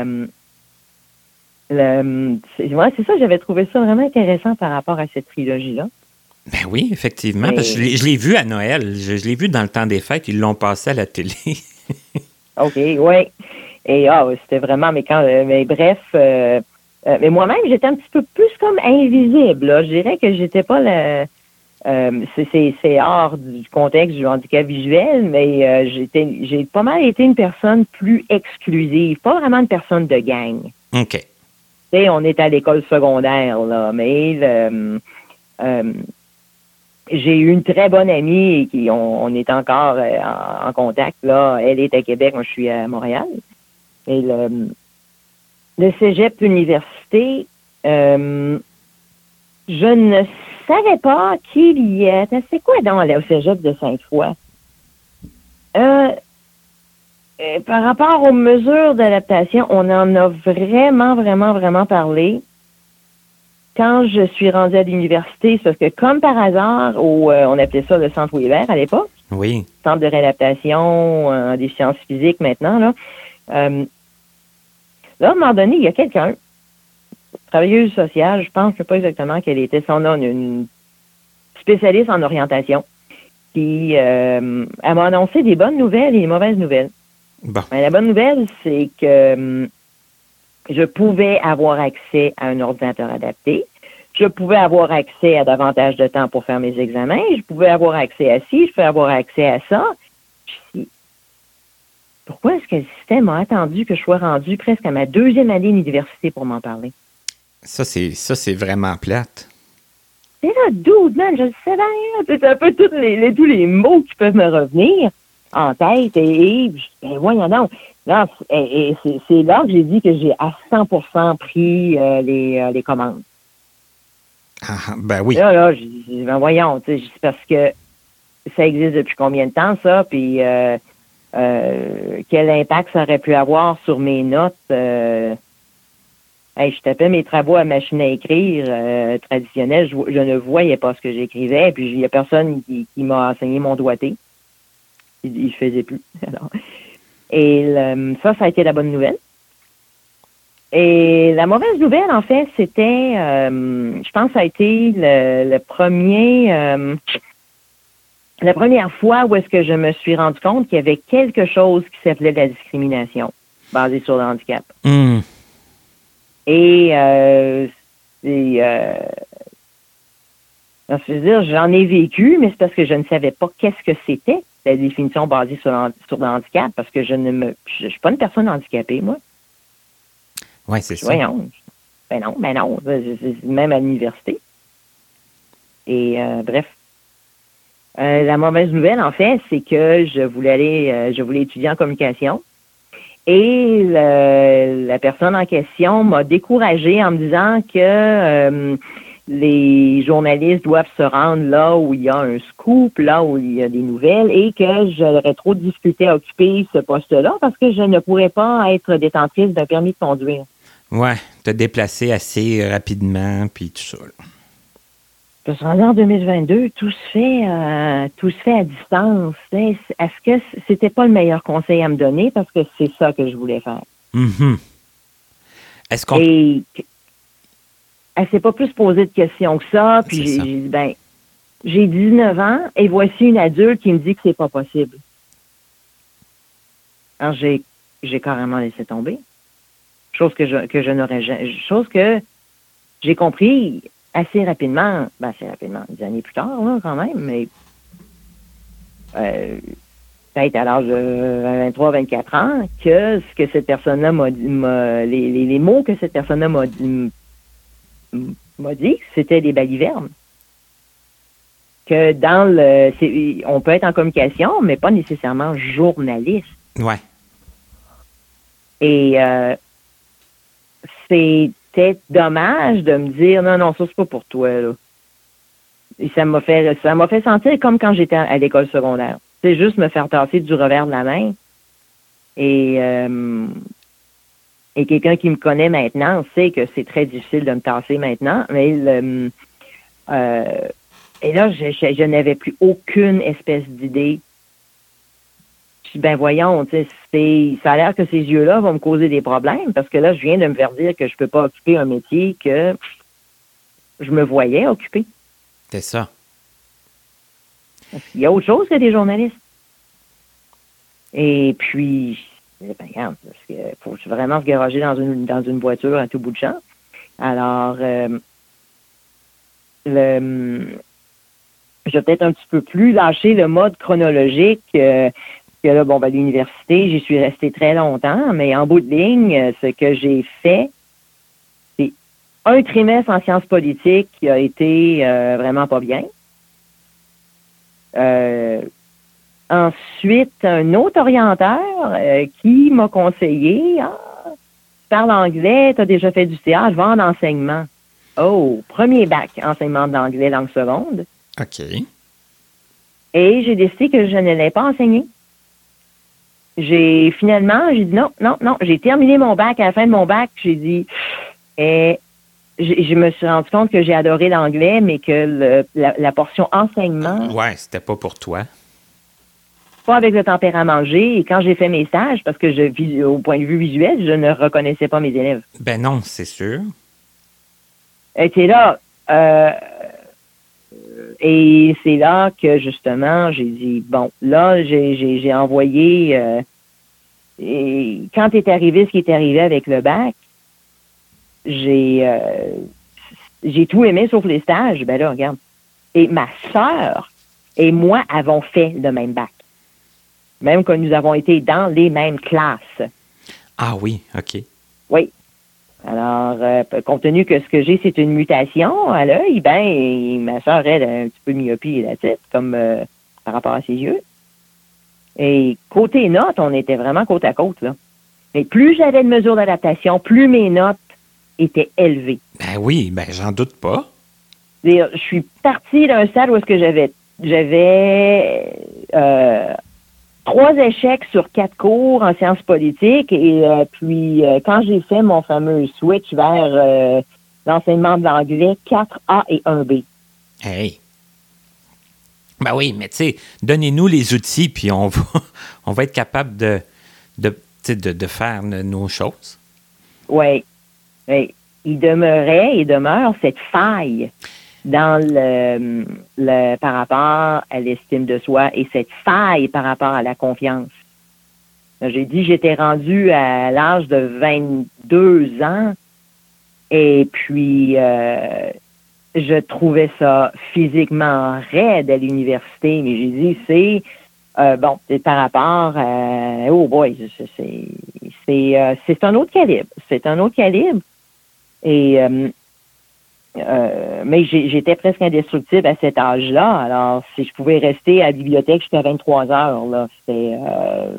c'est ça, j'avais trouvé ça vraiment intéressant par rapport à cette trilogie-là. Ben oui, effectivement. je l'ai vu à Noël. Je, l'ai vu dans le temps des fêtes. Ils l'ont passé à la télé. OK, oui. Et ah, c'était vraiment, mais quand, euh, mais bref, euh, euh, mais moi-même, j'étais un petit peu plus comme invisible. Je dirais que j'étais pas le. c'est hors du contexte du handicap visuel, mais j'étais j'ai pas mal été une personne plus exclusive, pas vraiment une personne de gang. OK on est à l'école secondaire, là, mais euh, euh, j'ai eu une très bonne amie et qui on, est encore euh, en, contact. Là. Elle est à Québec, moi je suis à Montréal. Et le, le Cégep Université, je ne savais pas qu'il y était. C'est quoi dans le Cégep de Sainte-Foy? Euh, par rapport aux mesures d'adaptation, on en a vraiment, vraiment, vraiment parlé. Quand je suis rendue à l'université, parce que comme par hasard, euh, on appelait ça le centre Weber à l'époque. Oui. Centre de réadaptation euh, des sciences physiques maintenant. Là. là, à un moment donné, il y a quelqu'un, travailleuse sociale, je pense, sais pas exactement quelle était son nom, une spécialiste en orientation, qui m'a annoncé des bonnes nouvelles et des mauvaises nouvelles. Ben, la bonne nouvelle, c'est que hum, je pouvais avoir accès à un ordinateur adapté. Je pouvais avoir accès à davantage de temps pour faire mes examens. Je pouvais avoir accès à ci, je pouvais avoir accès à ça. pourquoi est-ce que le système a attendu que je sois rendu presque à ma deuxième année d'université pour m'en parler? Ça, c'est ça, c'est vraiment plate. C'est là, dude, man, je le sais bien. C'est un peu tous les, tous les mots qui peuvent me revenir en tête. Et, ben voyons donc. Là, et, c'est là que j'ai dit que j'ai à 100% pris euh, les, euh, les commandes. Ah, ah, ben oui. Là, là, ben voyons, c'est parce que ça existe depuis combien de temps, ça, puis euh, quel impact ça aurait pu avoir sur mes notes. Je tapais mes travaux à machine à écrire traditionnelle, je, ne voyais pas ce que j'écrivais, puis il n'y a personne qui, m'a enseigné mon doigté il ne faisait plus. et ça, ça a été la bonne nouvelle. Et la mauvaise nouvelle, en fait, c'était, euh, je pense, ça a été le, premier, euh, la première fois où est-ce que je me suis rendu compte qu'il y avait quelque chose qui s'appelait la discrimination basée sur le handicap. Hmm. Et euh, euh, je veux dire, j'en ai vécu, mais c'est parce que je ne savais pas qu'est-ce que c'était la définition basée sur, le handicap parce que je ne me je, suis pas une personne handicapée, moi. Oui, c'est ça. Voyons. Ben non, ben non. Même à l'université. Et euh, bref. Euh, la mauvaise nouvelle, en fait, c'est que je voulais aller, euh, je voulais étudier en communication. Et la personne en question m'a découragée en me disant que les journalistes doivent se rendre là où il y a un scoop, là où il y a des nouvelles, et que j'aurais trop de à occuper ce poste-là parce que je ne pourrais pas être détentrice d'un permis de conduire. Ouais, te déplacer assez rapidement, puis tout ça. Parce en 2022, tout se fait, euh, tout se fait à distance. Est-ce que c'était pas le meilleur conseil à me donner? Parce que c'est ça que je voulais faire? Mhm. Est-ce qu'on. Et elle s'est pas plus posé de questions que ça. Puis j'ai dit, ben, j'ai 19 ans et voici une adulte qui me dit que c'est pas possible. Alors j'ai j'ai carrément laissé tomber. Chose que je que je n'aurais jamais chose que j'ai compris assez rapidement, ben assez rapidement, des années plus tard, là, quand même, mais euh, peut-être à l'âge de 23, 24 ans, que ce que cette personne-là m'a dit, m'a- les, les, les mots que cette personne-là m'a dit, m'a dit, c'était des balivernes. Que dans le, c'est- on peut être en communication, mais pas nécessairement journaliste. Ouais. Et euh, c'était dommage de me dire non, non, ça c'est pas pour toi. Là. Et ça m'a fait ça m'a fait sentir comme quand j'étais à l'école secondaire. C'est juste me faire tasser du revers de la main. Et euh, et quelqu'un qui me connaît maintenant sait que c'est très difficile de me tasser maintenant. Mais euh, et là, je, je- n'avais plus aucune espèce d'idée puis ben voyons, c'est- ça a l'air que ces yeux-là vont me causer des problèmes parce que là, je viens de me faire dire que je peux pas occuper un métier que je me voyais occuper. C'est ça. Il y a autre chose que des journalistes. Et puis, disais, ben, regarde, parce que faut vraiment se garager dans une, dans une voiture à tout bout de champ. Alors, euh, le, je vais peut-être un petit peu plus lâcher le mode chronologique. euh, que là, bon, ben, l'université, j'y suis restée très longtemps, mais en bout de ligne, euh, ce que j'ai fait, c'est un trimestre en sciences politiques qui a été euh, vraiment pas bien. Euh, ensuite, un autre orienteur euh, qui m'a conseillé ah, tu parles anglais, tu as déjà fait du théâtre, va en enseignement. Oh, premier bac, enseignement d'anglais langue seconde. OK. Et j'ai décidé que je ne l'ai pas enseigné. J'ai finalement, j'ai dit non, non, non. J'ai terminé mon bac. À la fin de mon bac, j'ai dit, et je, me suis rendu compte que j'ai adoré l'anglais, mais que le- la, la portion enseignement, Ouais, c'était pas pour toi. pas avec le tempérament que j'ai. Et quand j'ai fait mes stages, parce que je, vis- au point de vue visuel, je ne reconnaissais pas mes élèves. Ben non, c'est sûr. Et c'est là, euh, et c'est là que justement, j'ai dit, bon, là, j'ai envoyé, euh, et quand est arrivé ce qui est arrivé avec le bac, j'ai, euh, j'ai tout aimé sauf les stages. Ben là, regarde. Et ma sœur et moi avons fait le même bac. Même que nous avons été dans les mêmes classes. Ah oui, OK. Oui. Alors, euh, compte tenu que ce que j'ai, c'est une mutation à l'œil, ben, et ma soeur, elle, a un petit peu de myopie et la tête, comme euh, par rapport à ses yeux. Et côté notes, on était vraiment côte à côte, là. Mais plus j'avais de mesures d'adaptation, plus mes notes étaient élevées. Ben oui, ben j'en doute pas. Je suis partie d'un stade où est-ce que j'avais j'avais euh, trois échecs sur quatre cours en sciences politiques et euh, puis euh, quand j'ai fait mon fameux switch vers euh, l'enseignement de l'anglais 4A et 1B. Hey. Ben oui, mais tu sais, donnez-nous les outils, puis on va, on va être capable de, de, de, de faire nos choses. Oui. Oui. Il demeurait et demeure cette faille dans le, le par rapport à l'estime de soi et cette faille par rapport à la confiance. J'ai dit j'étais rendu à l'âge de 22 ans et puis euh, je trouvais ça physiquement raide à l'université, mais j'ai dit c'est euh, bon, c'est par rapport à oh boy, c'est c'est euh, un autre calibre, c'est un autre calibre. Et euh, euh, mais j'étais presque indestructible à cet âge-là. Alors, si je pouvais rester à la bibliothèque jusqu'à 23 heures, là, c'était euh,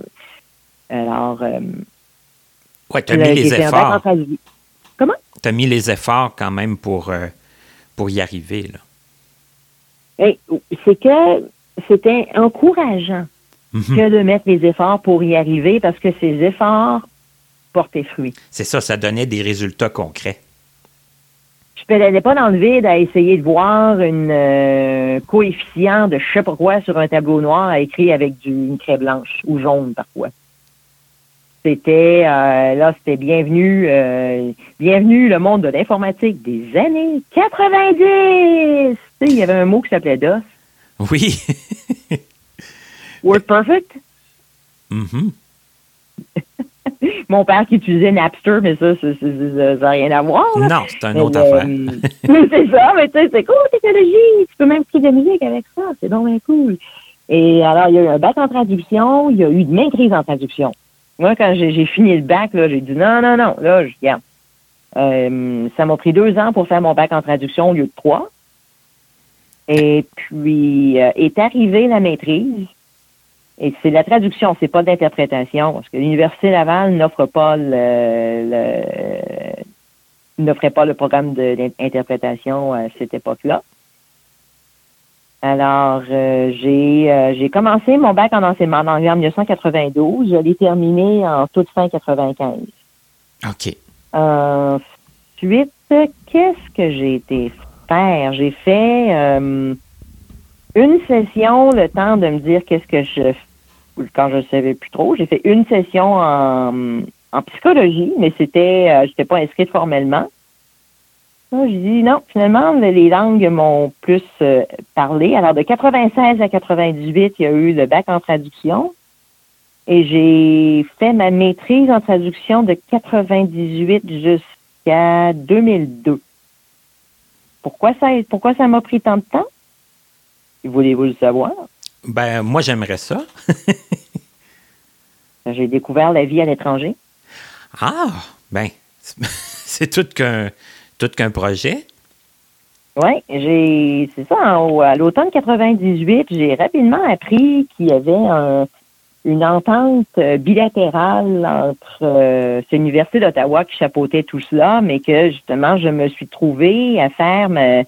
alors euh, Ouais, tu as le- mis les bac en efforts. tradu- Tu as mis les efforts quand même pour, euh, pour y arriver. Là. Hey, c'est que c'était encourageant Mhm. que de mettre les efforts pour y arriver parce que ces efforts portait fruit. C'est ça, ça donnait des résultats concrets. Je pédalais pas dans le vide à essayer de voir une euh, coefficient de je sais pas quoi sur un tableau noir écrit avec du, une craie blanche ou jaune parfois. C'était euh, là, c'était bienvenue, euh, bienvenue le monde de l'informatique des années 90. Tu sais, il y avait un mot qui s'appelait DOS. Oui. Word Perfect. Mhm. Mon père qui utilisait Napster, mais ça, ça n'a rien à voir. là. Non, c'est Mais, autre euh, affaire. c'est ça, mais tu sais, c'est cool, technologie. Tu peux même écouter de la musique avec ça. C'est donc bien cool. Et alors, il y a eu un bac en traduction, il y a eu une maîtrise en traduction. Moi, quand j'ai fini le bac, j'ai dit non, non, non, là, je. Euh, ça m'a pris deux ans pour faire mon bac en traduction au lieu de trois. Et puis, euh, est arrivée la maîtrise. Et c'est la traduction, c'est pas de l'interprétation, parce que l'Université Laval n'offre pas le, le- n'offrait pas le programme de- d'interprétation à cette époque-là. Alors, euh, j'ai euh, j'ai commencé mon bac en enseignement d'anglais en 1992. Je l'ai terminé en toute fin 95. OK. Ensuite, qu'est-ce que j'ai été faire? J'ai fait euh, une session, le temps de me dire qu'est-ce que je quand je ne savais plus trop. J'ai fait une session en, en psychologie, mais c'était euh, j'étais pas inscrite formellement. Là, J'ai dit non, finalement, les langues m'ont plus euh, parlé. Alors, de 96 à 98, il y a eu le bac en traduction. Et j'ai fait ma maîtrise en traduction de 98 jusqu'à 2002. Pourquoi ça, pourquoi ça m'a pris tant de temps? Voulez-vous le savoir? Ben, moi, j'aimerais ça. J'ai découvert la vie à l'étranger. Ah, ben, c'est tout qu'un tout qu'un projet. Oui, j'ai, c'est ça, en- à l'automne 98, j'ai rapidement appris qu'il y avait un- une entente euh, bilatérale entre euh, l'Université d'Ottawa qui chapeautait tout cela, mais que justement, je me suis trouvée à faire ma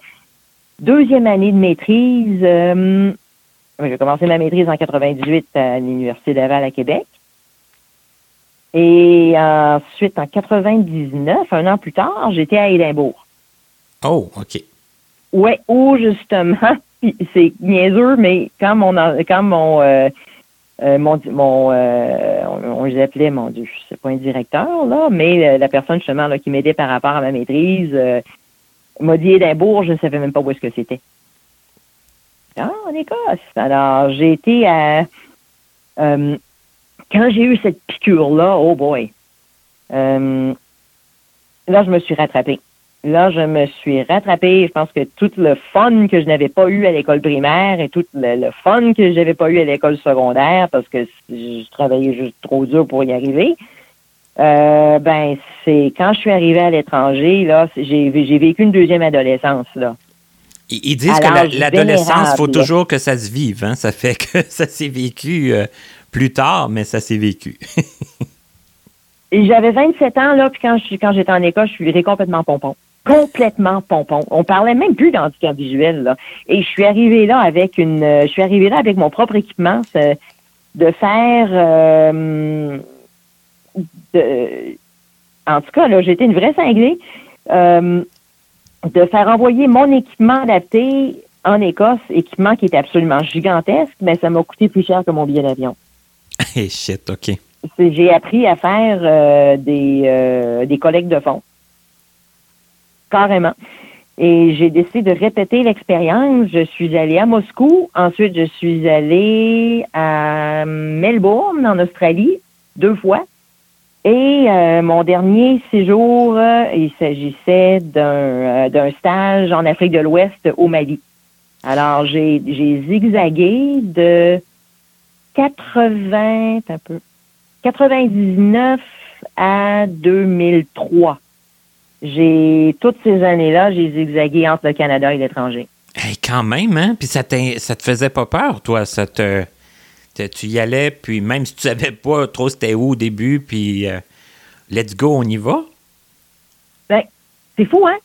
deuxième année de maîtrise. euh, j'ai commencé ma maîtrise en 98 à l'Université Laval à Québec. Et ensuite, en 99, un an plus tard, j'étais à Édimbourg. Oh, OK. Ouais, ou justement, c'est niaiseux, mais quand mon quand mon euh, euh, mon mon euh, on, on les appelait mon Dieu, c'est pas un directeur là, mais euh, la personne justement là qui m'aidait par rapport à ma maîtrise euh, m'a dit Édimbourg, je ne savais même pas où est-ce que c'était. Ah, en Écosse. Alors j'ai été à euh, quand j'ai eu cette piqûre là, oh boy. Euh, là, je me suis rattrapée. Là, je me suis rattrapée. Je pense que tout le fun que je n'avais pas eu à l'école primaire et tout le, fun que je n'avais pas eu à l'école secondaire parce que je travaillais juste trop dur pour y arriver. Euh, ben, c'est quand je suis arrivée à l'étranger, là, j'ai vécu une deuxième adolescence, là. Ils, disent que l'adolescence, il faut toujours que ça se vive. Hein? Ça fait que ça s'est vécu euh, plus tard, mais ça s'est vécu. J'avais 27 ans, là, puis quand je quand j'étais en Écosse, je suis complètement pompon. Complètement pompon. On parlait même plus d'handicap visuel, là. Et je suis arrivée là avec une euh, je suis arrivée là avec mon propre équipement, c'est de faire euh, de, en tout cas, là, j'étais une vraie cinglée. euh, de faire envoyer mon équipement adapté en Écosse, équipement qui était absolument gigantesque, mais ça m'a coûté plus cher que mon billet d'avion. hey, shit, OK. J'ai appris à faire euh, des, euh, des collectes de fonds. Carrément. Et j'ai décidé de répéter l'expérience. Je suis allée à Moscou. Ensuite, je suis allée à Melbourne, en Australie, deux fois. Et euh, mon dernier séjour, euh, il s'agissait d'un euh, d'un stage en Afrique de l'Ouest au Mali. Alors, j'ai j'ai zigzagué de 80, un peu, 99 à 2003. J'ai toutes ces années-là, j'ai zigzagué entre le Canada et l'étranger. Hey, quand même, hein? Puis ça, ça te faisait pas peur, toi? Ça te, te- tu y allais, puis même si tu savais pas trop c'était où au début, puis euh, let's go, on y va? Ben, c'est fou, hein?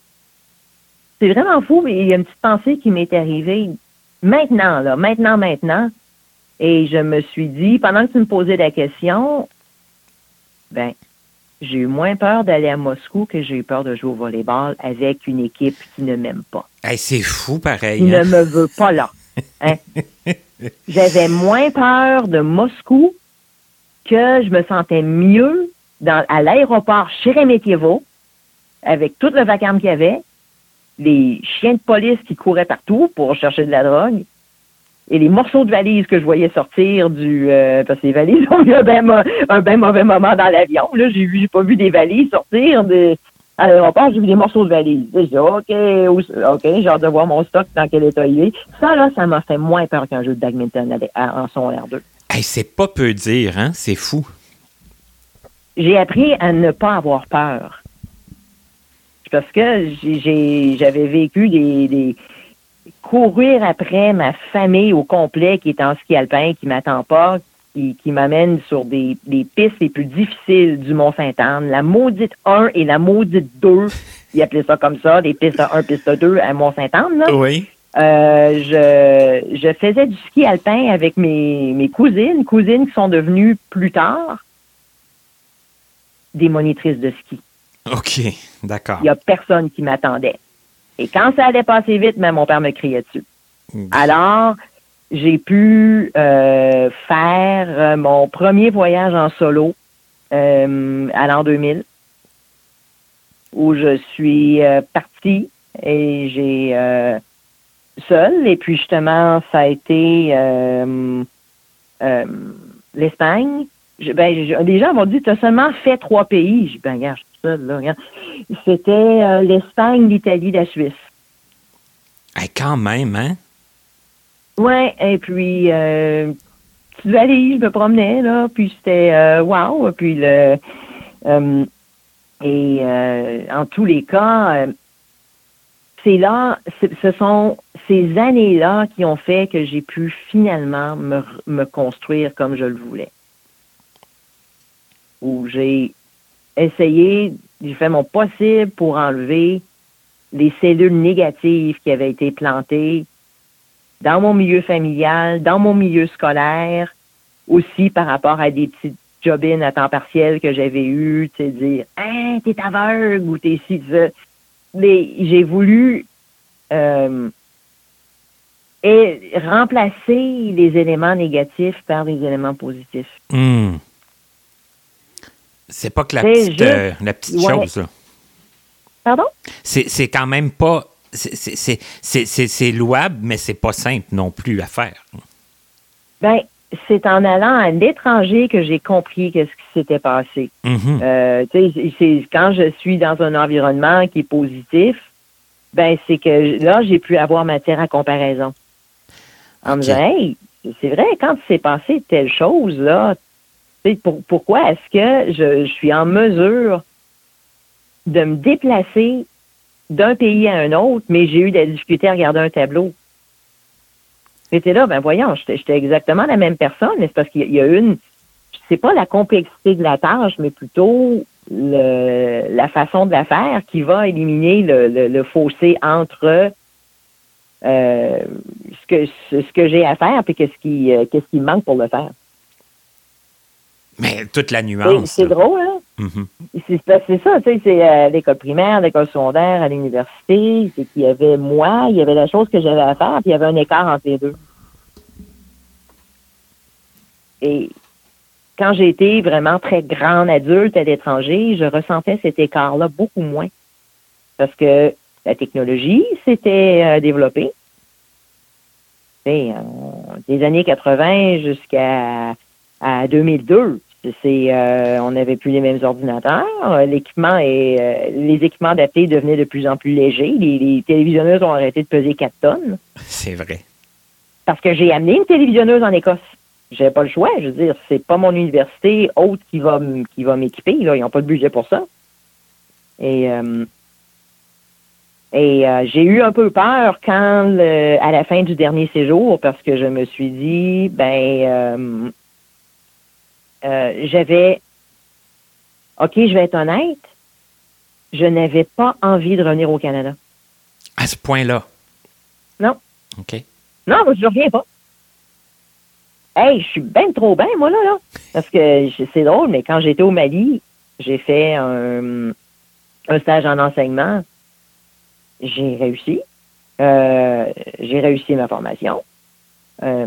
C'est vraiment fou, mais il y a une petite pensée qui m'est arrivée maintenant, là, maintenant, maintenant. Et je me suis dit, pendant que tu me posais la question, ben, j'ai eu moins peur d'aller à Moscou que j'ai eu peur de jouer au volleyball avec une équipe qui ne m'aime pas. Hey, c'est fou, pareil. Qui hein? ne me veut pas là. Hein? J'avais moins peur de Moscou que je me sentais mieux dans, à l'aéroport Sheremetyevo avec tout le vacarme qu'il y avait, les chiens de police qui couraient partout pour chercher de la drogue et les morceaux de valises que je voyais sortir du euh, parce que les valises ont eu un bien ben mauvais moment dans l'avion. Là, j'ai j'ai pas vu des valises sortir de à l'aéroport, j'ai vu des morceaux de valises. J'ai dit OK, OK, j'ai hâte de voir mon stock dans quel état il est. Ça, là, ça m'a fait moins peur qu'un jeu de badminton en son R2. Hey, c'est pas peu dire, hein? C'est fou. J'ai appris à ne pas avoir peur. Parce que j'avais vécu des, des courir après ma famille au complet qui est en ski alpin, qui m'attend pas, qui, qui m'amène sur des, des pistes les plus difficiles du Mont-Sainte-Anne, la maudite 1 et la maudite 2. Ils appelaient ça comme ça, des pistes 1, piste 2 à Mont-Sainte-Anne. Oui. Euh, je, je faisais du ski alpin avec mes, mes cousines, cousines qui sont devenues plus tard des monitrices de ski. OK, d'accord. Il n'y a personne qui m'attendait. Et quand ça allait passer vite, même mon père me criait dessus. Alors, j'ai pu euh, faire euh, mon premier voyage en solo euh, à l'an 2000, où je suis euh, partie et j'ai seule. Et puis justement, ça a été l'Espagne. Ben, des gens m'ont dit, tu as seulement fait trois pays. J'ai dit, ben, regarde, je suis seule, là. C'était l'Espagne, l'Italie, la Suisse. Hey, quand même, hein? Ouais, et puis euh, petite valise, je me promenais là, puis c'était euh, wow, puis le euh, et euh, en tous les cas, euh, c'est là, ce sont ces années-là qui ont fait que j'ai pu finalement me, me construire comme je le voulais. Où j'ai essayé, j'ai fait mon possible pour enlever les cellules négatives qui avaient été plantées dans mon milieu familial, dans mon milieu scolaire, aussi par rapport à des petites job à temps partiel que j'avais eu, tu sais, dire Hein, t'es aveugle ou t'es ça. Mais j'ai voulu euh, et remplacer les éléments négatifs par des éléments positifs. Hmm. C'est pas que la petite, euh, la petite Ouais. chose, là. Pardon? C'est quand même pas. C'est- louable, mais c'est pas simple non plus à faire. Ben, c'est en allant à l'étranger que j'ai compris qu'est-ce qui s'était passé. Mhm. Euh, c'est quand je suis dans un environnement qui est positif, ben c'est que là j'ai pu avoir matière à comparaison. En me disant, hey, c'est vrai quand s'est passé telle chose là, pour- pourquoi est-ce que je, je suis en mesure de me déplacer d'un pays à un autre, mais j'ai eu de la difficulté à regarder un tableau. J'étais là, ben voyons, j'étais exactement la même personne, mais c'est parce qu'il y a- une, c'est pas la complexité de la tâche, mais plutôt la façon de la faire qui va éliminer le, le, fossé entre euh, ce que ce, que j'ai à faire et qu'est-ce qui euh, qu'est-ce qui me manque pour le faire. Mais toute la nuance. c'est drôle, hein? Mhm. C'est c'est- c'est ça, tu sais, c'est à l'école primaire, l'école secondaire, à l'université, c'est qu'il y avait moi, il y avait la chose que j'avais à faire, puis il y avait un écart entre les deux. Et quand j'ai été vraiment très grande adulte à l'étranger, je ressentais cet écart-là beaucoup moins. Parce que la technologie s'était euh, développée. Tu sais, en- des années 80 jusqu'à à 2002. C'est, euh, on n'avait plus les mêmes ordinateurs. Euh, L'équipement et euh, les équipements adaptés devenaient de plus en plus légers. Les, les télévisionneuses ont arrêté de peser 4 tonnes C'est vrai. parce que j'ai amené une télévisionneuse en Écosse. J'avais pas le choix. Je veux dire, c'est pas mon université haute qui va qui va m'équiper. Là, ils n'ont pas de budget pour ça. Et euh, et j'ai eu un peu peur quand le- à la fin du dernier séjour parce que je me suis dit ben euh, j'avais OK, je vais être honnête, je n'avais pas envie de revenir au Canada. À ce point-là? Non. OK. Non, moi, je reviens pas. Hey, je suis bien trop bien, moi, là, là. Parce que c'est drôle, mais quand j'étais au Mali, j'ai fait un, stage en enseignement. J'ai réussi. Euh, j'ai réussi ma formation. Euh,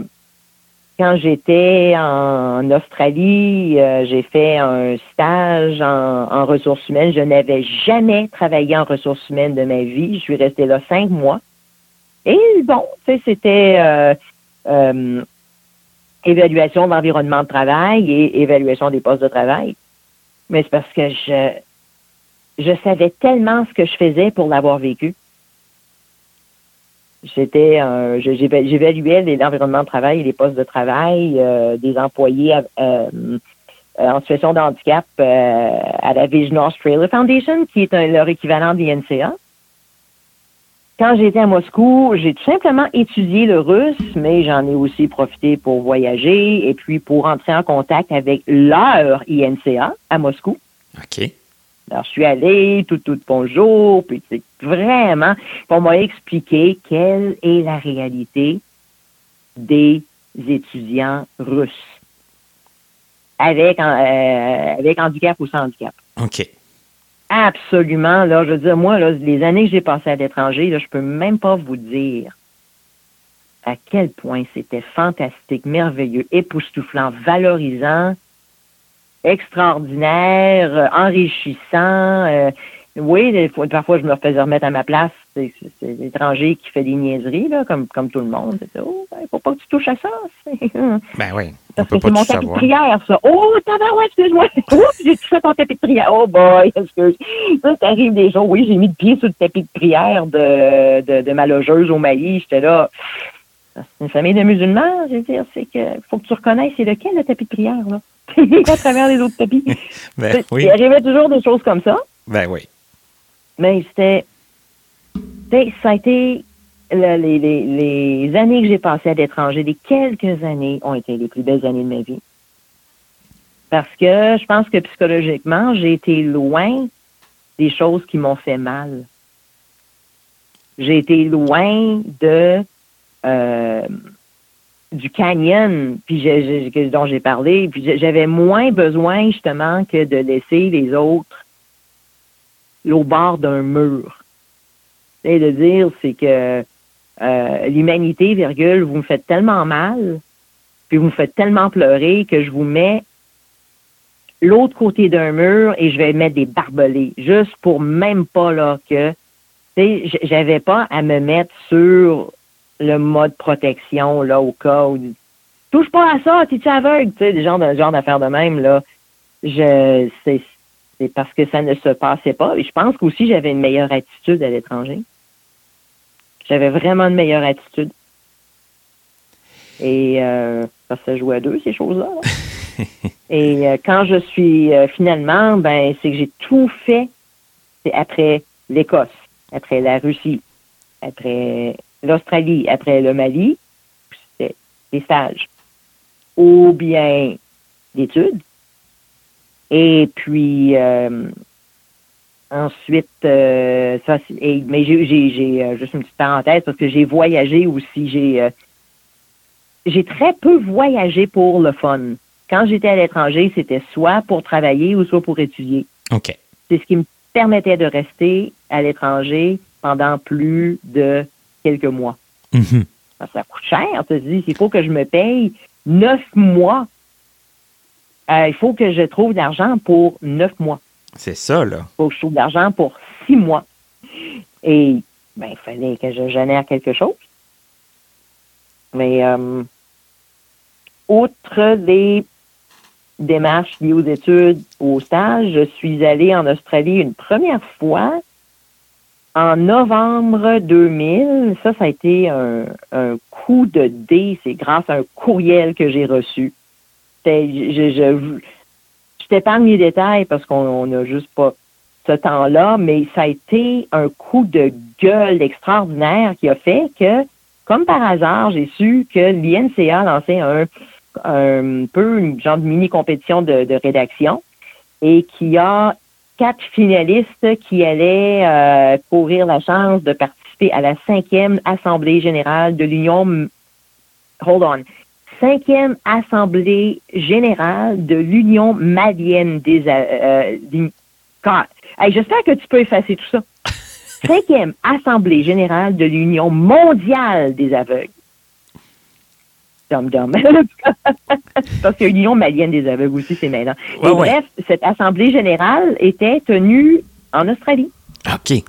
quand j'étais en Australie, euh, j'ai fait un stage en, ressources humaines. Je n'avais jamais travaillé en ressources humaines de ma vie. Je suis restée là cinq mois. Et bon, c'était évaluation de l'environnement de travail et évaluation des postes de travail. Mais c'est parce que je, je savais tellement ce que je faisais pour l'avoir vécu. J'étais, euh, j'évaluais l'environnement de travail et les postes de travail euh, des employés euh, en situation de handicap à la Vision Australia Foundation, qui est leur équivalent de l'INCA. Quand j'étais à Moscou, j'ai tout simplement étudié le russe, mais j'en ai aussi profité pour voyager et puis pour entrer en contact avec leur INCA à Moscou. OK. Alors, je suis allée, tout, tout, bonjour, puis c'est vraiment pour m'expliquer quelle est la réalité des étudiants russes avec, euh, avec handicap ou sans handicap. OK absolument, là, je veux dire, moi, là, les années que j'ai passées à l'étranger, là, je peux même pas vous dire à quel point c'était fantastique, merveilleux, époustouflant, valorisant, extraordinaire, euh, enrichissant. Euh, oui, parfois, je me faisais remettre à ma place c'est l'étranger qui fait des niaiseries, là, comme, comme tout le monde. Il oh, ben, faut pas que tu touches à ça. ben oui. Parce que c'est mon tapis de prière, ça. Oh, ouais, excuse-moi. Oh, j'ai touché ton tapis de prière. Oh boy, excuse. Ça, ça arrive des jours. Oui, j'ai mis le pied sur le tapis de prière de, de, de ma logeuse au Mali. J'étais là. C'est une famille de musulmans, je veux dire, c'est que faut que tu reconnaisses c'est lequel le tapis de prière, là? à travers les autres tapis. ben, oui. Il arrivait toujours des choses comme ça. Ben oui. Mais c'était ça a été les, années que j'ai passées à l'étranger, les quelques années ont été les plus belles années de ma vie. Parce que je pense que psychologiquement, j'ai été loin des choses qui m'ont fait mal. J'ai été loin de euh, du canyon puis dont j'ai parlé. Puis j'avais moins besoin justement que de laisser les autres au bord d'un mur de dire, c'est que euh, l'humanité, virgule, vous me faites tellement mal, puis vous me faites tellement pleurer que je vous mets l'autre côté d'un mur et je vais mettre des barbelés, juste pour même pas là que, tu sais, j'avais pas à me mettre sur le mode protection là au cas où touche pas à ça, t'es-tu aveugle, tu sais, des genres de genre d'affaires de même là. Je c'est c'est parce que ça ne se passait pas. Et je pense qu'aussi j'avais une meilleure attitude à l'étranger. J'avais vraiment une meilleure attitude. Et euh, ça se joue à deux, ces choses-là. Et euh, quand je suis euh, finalement, ben, c'est que j'ai tout fait après l'Écosse, après la Russie, après l'Australie, après le Mali, c'était des stages. Ou bien d'études. Et puis, Ensuite, euh, ça, mais j'ai, euh, juste une petite parenthèse parce que j'ai voyagé aussi. J'ai, euh, j'ai très peu voyagé pour le fun. Quand j'étais à l'étranger, c'était soit pour travailler ou soit pour étudier. OK. C'est ce qui me permettait de rester à l'étranger pendant plus de quelques mois. Mm-hmm. Ça, coûte cher. Tu dis, il faut que je me paye neuf mois. il faut que je trouve de l'argent pour neuf mois. C'est ça, là. Il faut que je trouve de l'argent pour six mois. Et ben, il fallait que je génère quelque chose. Mais euh, outre les démarches liées aux études, au stage, je suis allée en Australie une première fois en novembre 2000. Ça, ça a été un, coup de dé. C'est grâce à un courriel que j'ai reçu. Je, je, je t'épargne les détails parce qu'on n'a juste pas ce temps-là, mais ça a été un coup de gueule extraordinaire qui a fait que, comme par hasard, j'ai su que l'INCA a lancé un, un peu une genre de mini-compétition de, rédaction et qui a quatre finalistes qui allaient euh, courir la chance de participer à la cinquième Assemblée générale de l'Union. Hold on cinquième assemblée générale de l'Union malienne des... Euh, J'espère que tu peux effacer tout ça. Cinquième assemblée générale de l'Union mondiale des aveugles. Dum dum. Parce que l'Union malienne des aveugles aussi, c'est maintenant. Bref, cette assemblée générale était tenue en Australie. OK.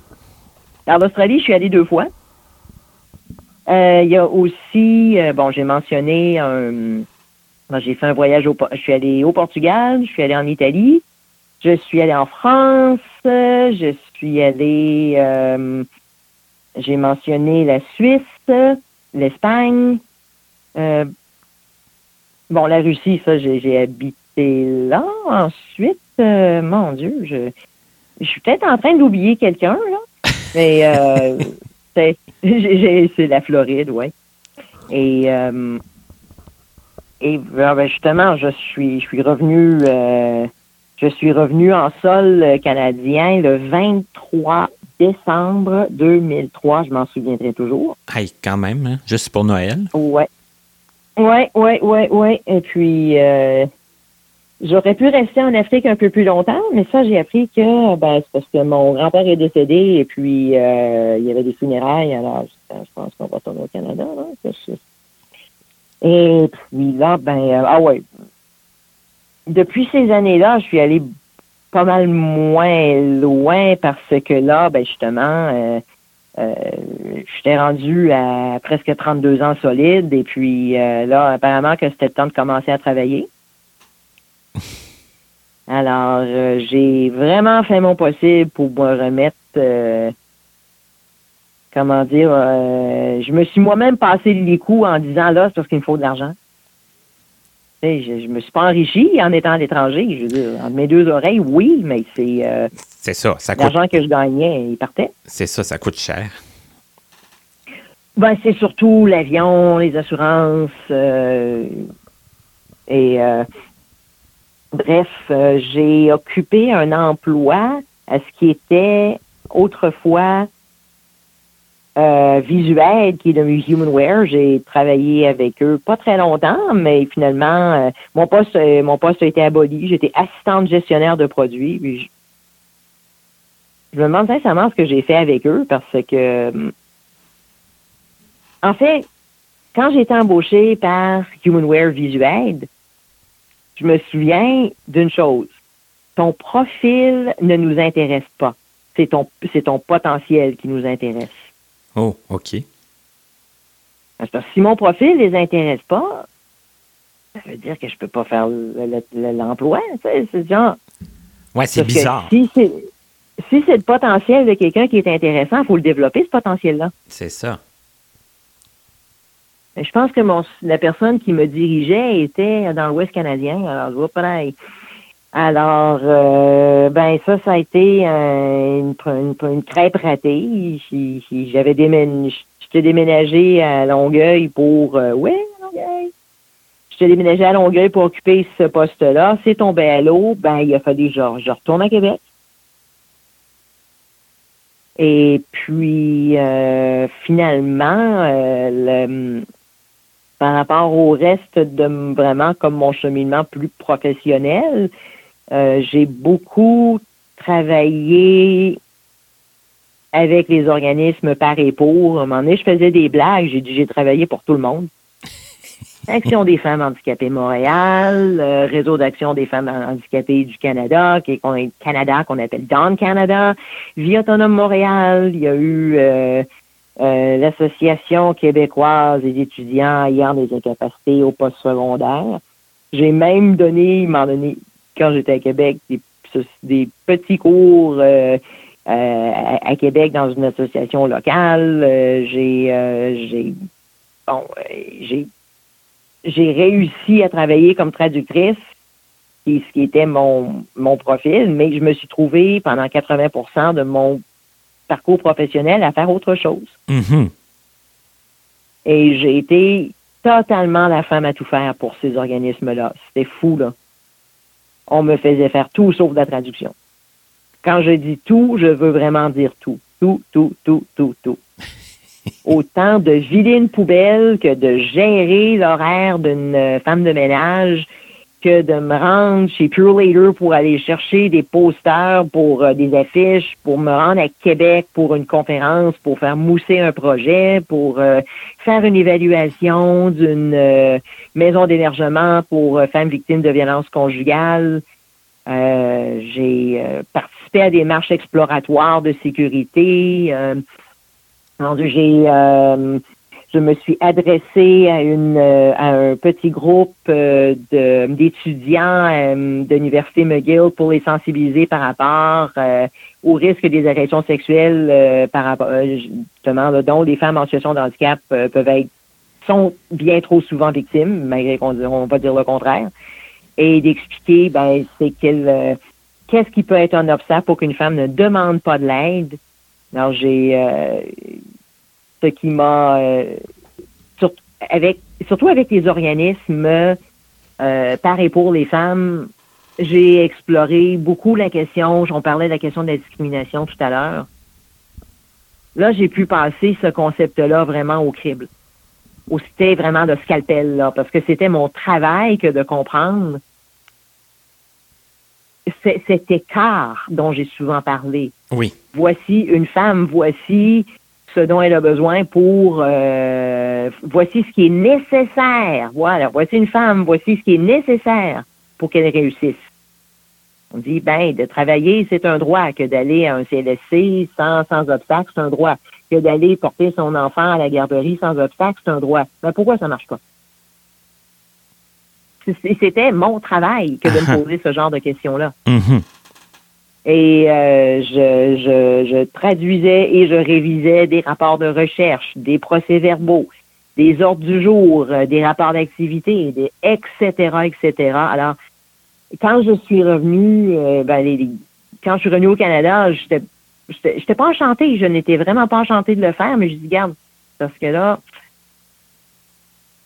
En Australie, je suis allée deux fois. Euh, il y a aussi, euh, bon, j'ai mentionné un. J'ai fait un voyage au. Je suis allée au Portugal, je suis allée en Italie, je suis allée en France, je suis allée. Euh, j'ai mentionné la Suisse, l'Espagne. Bon, la Russie, ça, j'ai habité là. Ensuite, mon Dieu, je, je suis peut-être en train d'oublier quelqu'un, là. Mais c'est la Floride, oui. Et, euh, et ben, justement, je suis, je suis revenu, euh, je suis revenu en sol canadien le 23 décembre 2003. Je m'en souviendrai toujours. Hey, quand même, hein? juste pour Noël. Ouais. Ouais, ouais, ouais, ouais. Et puis, euh, J'aurais pu rester en Afrique un peu plus longtemps, mais ça, j'ai appris que ben, c'est parce que mon grand-père est décédé et puis euh, il y avait des funérailles, alors je, pense qu'on va tourner au Canada. Là, et puis là, ben, euh, ah ouais. Depuis ces années-là, je suis allée pas mal moins loin parce que là, ben justement, euh, euh, j'étais rendu à presque 32 ans solide et puis là, apparemment que c'était le temps de commencer à travailler. Alors, euh, j'ai vraiment fait mon possible pour me remettre, euh, comment dire, euh, je me suis moi-même passé les coups en disant là, c'est parce qu'il me faut de l'argent. Je, je me suis pas enrichi en étant à l'étranger. Je veux dire, entre mes deux oreilles, oui, mais c'est. C'est ça, ça L'argent que je gagnais, il partait. C'est ça, ça coûte cher. Ben, c'est surtout l'avion, les assurances et Bref, euh, j'ai occupé un emploi à ce qui était autrefois euh, visuel, qui est de Humanware. J'ai travaillé avec eux pas très longtemps, mais finalement, euh, mon poste mon poste a été aboli. J'étais assistante gestionnaire de produits. Je, me demande sincèrement ce que j'ai fait avec eux parce que, en fait, quand j'ai été embauchée par Humanware Visual, je me souviens d'une chose. Ton profil ne nous intéresse pas. C'est ton, c'est ton potentiel qui nous intéresse. Oh, OK. Parce que si mon profil ne les intéresse pas, ça veut dire que je ne peux pas faire l'emploi. c'est genre. Ouais, c'est bizarre. Si c'est, si c'est le potentiel de quelqu'un qui est intéressant, il faut le développer, ce potentiel-là. C'est ça. Je pense que mon, la personne qui me dirigeait était dans l'Ouest canadien. Alors, je vois pareil. Alors, euh, ben ça, ça a été une, une, crêpe ratée. J'avais déménagé, j'étais déménagé à Longueuil pour, euh, ouais, Longueuil. J'étais déménagé à Longueuil pour occuper ce poste-là. C'est tombé à l'eau. Ben, il a fallu, genre, je retourne à Québec. Et puis, euh, finalement, le, par rapport au reste de vraiment comme mon cheminement plus professionnel, euh, j'ai beaucoup travaillé avec les organismes par et pour. À un moment donné, je faisais des blagues. J'ai dit, j'ai travaillé pour tout le monde. Action des femmes handicapées Montréal, euh, Réseau d'action des femmes handicapées du Canada, qui est Canada qu'on appelle Don Canada, Vie autonome Montréal. Il y a eu euh, euh, l'Association québécoise des étudiants ayant des incapacités au poste secondaire. J'ai même donné, m'en donné, quand j'étais à Québec, des, petits cours euh, euh, à, Québec dans une association locale. j'ai j'ai bon j'ai j'ai réussi à travailler comme traductrice, ce qui était mon, mon profil, mais je me suis trouvée pendant 80% de mon parcours professionnel à faire autre chose. Mm-hmm. Et j'ai été totalement la femme à tout faire pour ces organismes-là. C'était fou, là. On me faisait faire tout sauf la traduction. Quand je dis tout, je veux vraiment dire tout. Tout, tout, tout, tout, tout. autant de vider une poubelle que de gérer l'horaire d'une euh, femme de ménage, que de me rendre chez Pure Later pour aller chercher des posters pour euh, des affiches, pour me rendre à Québec pour une conférence, pour faire mousser un projet, pour euh, faire une évaluation d'une maison d'hébergement pour femmes victimes de violences conjugales. J'ai participé à des marches exploratoires de sécurité j'ai, euh, je me suis adressée à une euh, à un petit groupe euh, d'étudiants de l'université McGill pour les sensibiliser par rapport au risque des agressions sexuelles par rapport justement dont les femmes en situation de handicap peuvent être sont bien trop souvent victimes, malgré qu'on on va dire le contraire, et d'expliquer ben c'est qu'est-ce qui peut être un obstacle pour qu'une femme ne demande pas de l'aide alors, j'ai euh, ce qui m'a euh, avec surtout avec les organismes euh, par et pour les femmes, j'ai exploré beaucoup la question, j'en parlais de la question de la discrimination tout à l'heure. Là, j'ai pu passer ce concept-là vraiment au crible. Ou c'était vraiment le scalpel, là, parce que c'était mon travail que de comprendre cet écart dont j'ai souvent parlé. Oui. Voici une femme, voici ce dont elle a besoin pour euh, voici ce qui est nécessaire. Voilà, voici une femme, voici ce qui est nécessaire pour qu'elle réussisse. On dit, ben, de travailler, c'est un droit, que d'aller à un CLSC sans, sans obstacle, c'est un droit. Que d'aller porter son enfant à la garderie sans obstacle, c'est un droit. Ben, pourquoi ça marche pas? C'était mon travail que de me poser ce genre de questions-là. Mm-hmm. Et euh, je, je, je, traduisais et je révisais des rapports de recherche, des procès-verbaux, des ordres du jour, euh, des rapports d'activité, etc., etc. Alors, quand je suis revenue, euh, ben, quand je suis revenue au Canada, j'étais j'étais pas enchantée, je n'étais vraiment pas enchantée de le faire, mais je dis garde, parce que là,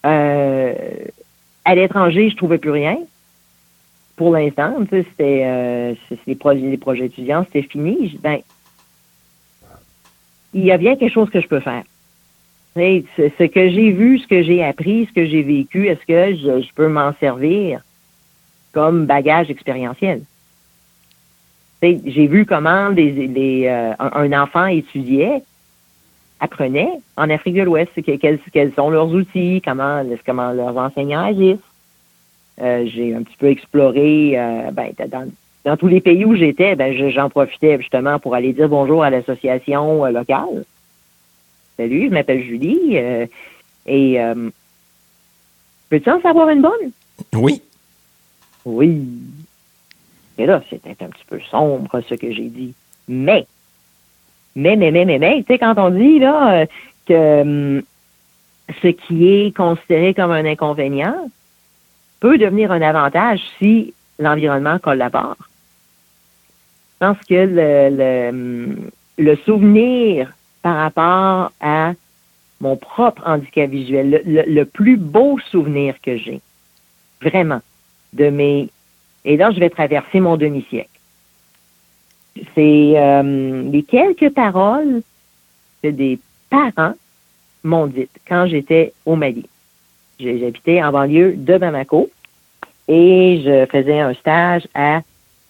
euh, à l'étranger, je trouvais plus rien. Pour l'instant, c'était euh, les, projets, étudiants, c'était fini. ben, il y a bien quelque chose que je peux faire. Ce que j'ai vu, ce que j'ai appris, ce que j'ai vécu, est-ce que je, peux m'en servir comme bagage expérientiel? J'ai vu comment euh, un enfant étudiait apprenaient en Afrique de l'Ouest quels, quels, sont leurs outils, comment, comment leurs enseignants agissent. Euh, j'ai un petit peu exploré euh, ben, dans, dans, tous les pays où j'étais, ben, j'en profitais justement pour aller dire bonjour à l'association euh, locale. Salut, je m'appelle Julie. et peux-tu en savoir une bonne? Oui. Oui. Et là, c'était un petit peu sombre ce que j'ai dit. Mais mais, mais, mais, mais, mais, tu sais, quand on dit là que hum, ce qui est considéré comme un inconvénient peut devenir un avantage si l'environnement collabore. Je pense que le, le, le, souvenir par rapport à mon propre handicap visuel, le, le plus beau souvenir que j'ai, vraiment, de mes... Et là, je vais traverser mon demi-siècle c'est euh, les quelques paroles que des parents m'ont dites quand j'étais au Mali. J'habitais en banlieue de Bamako et je faisais un stage à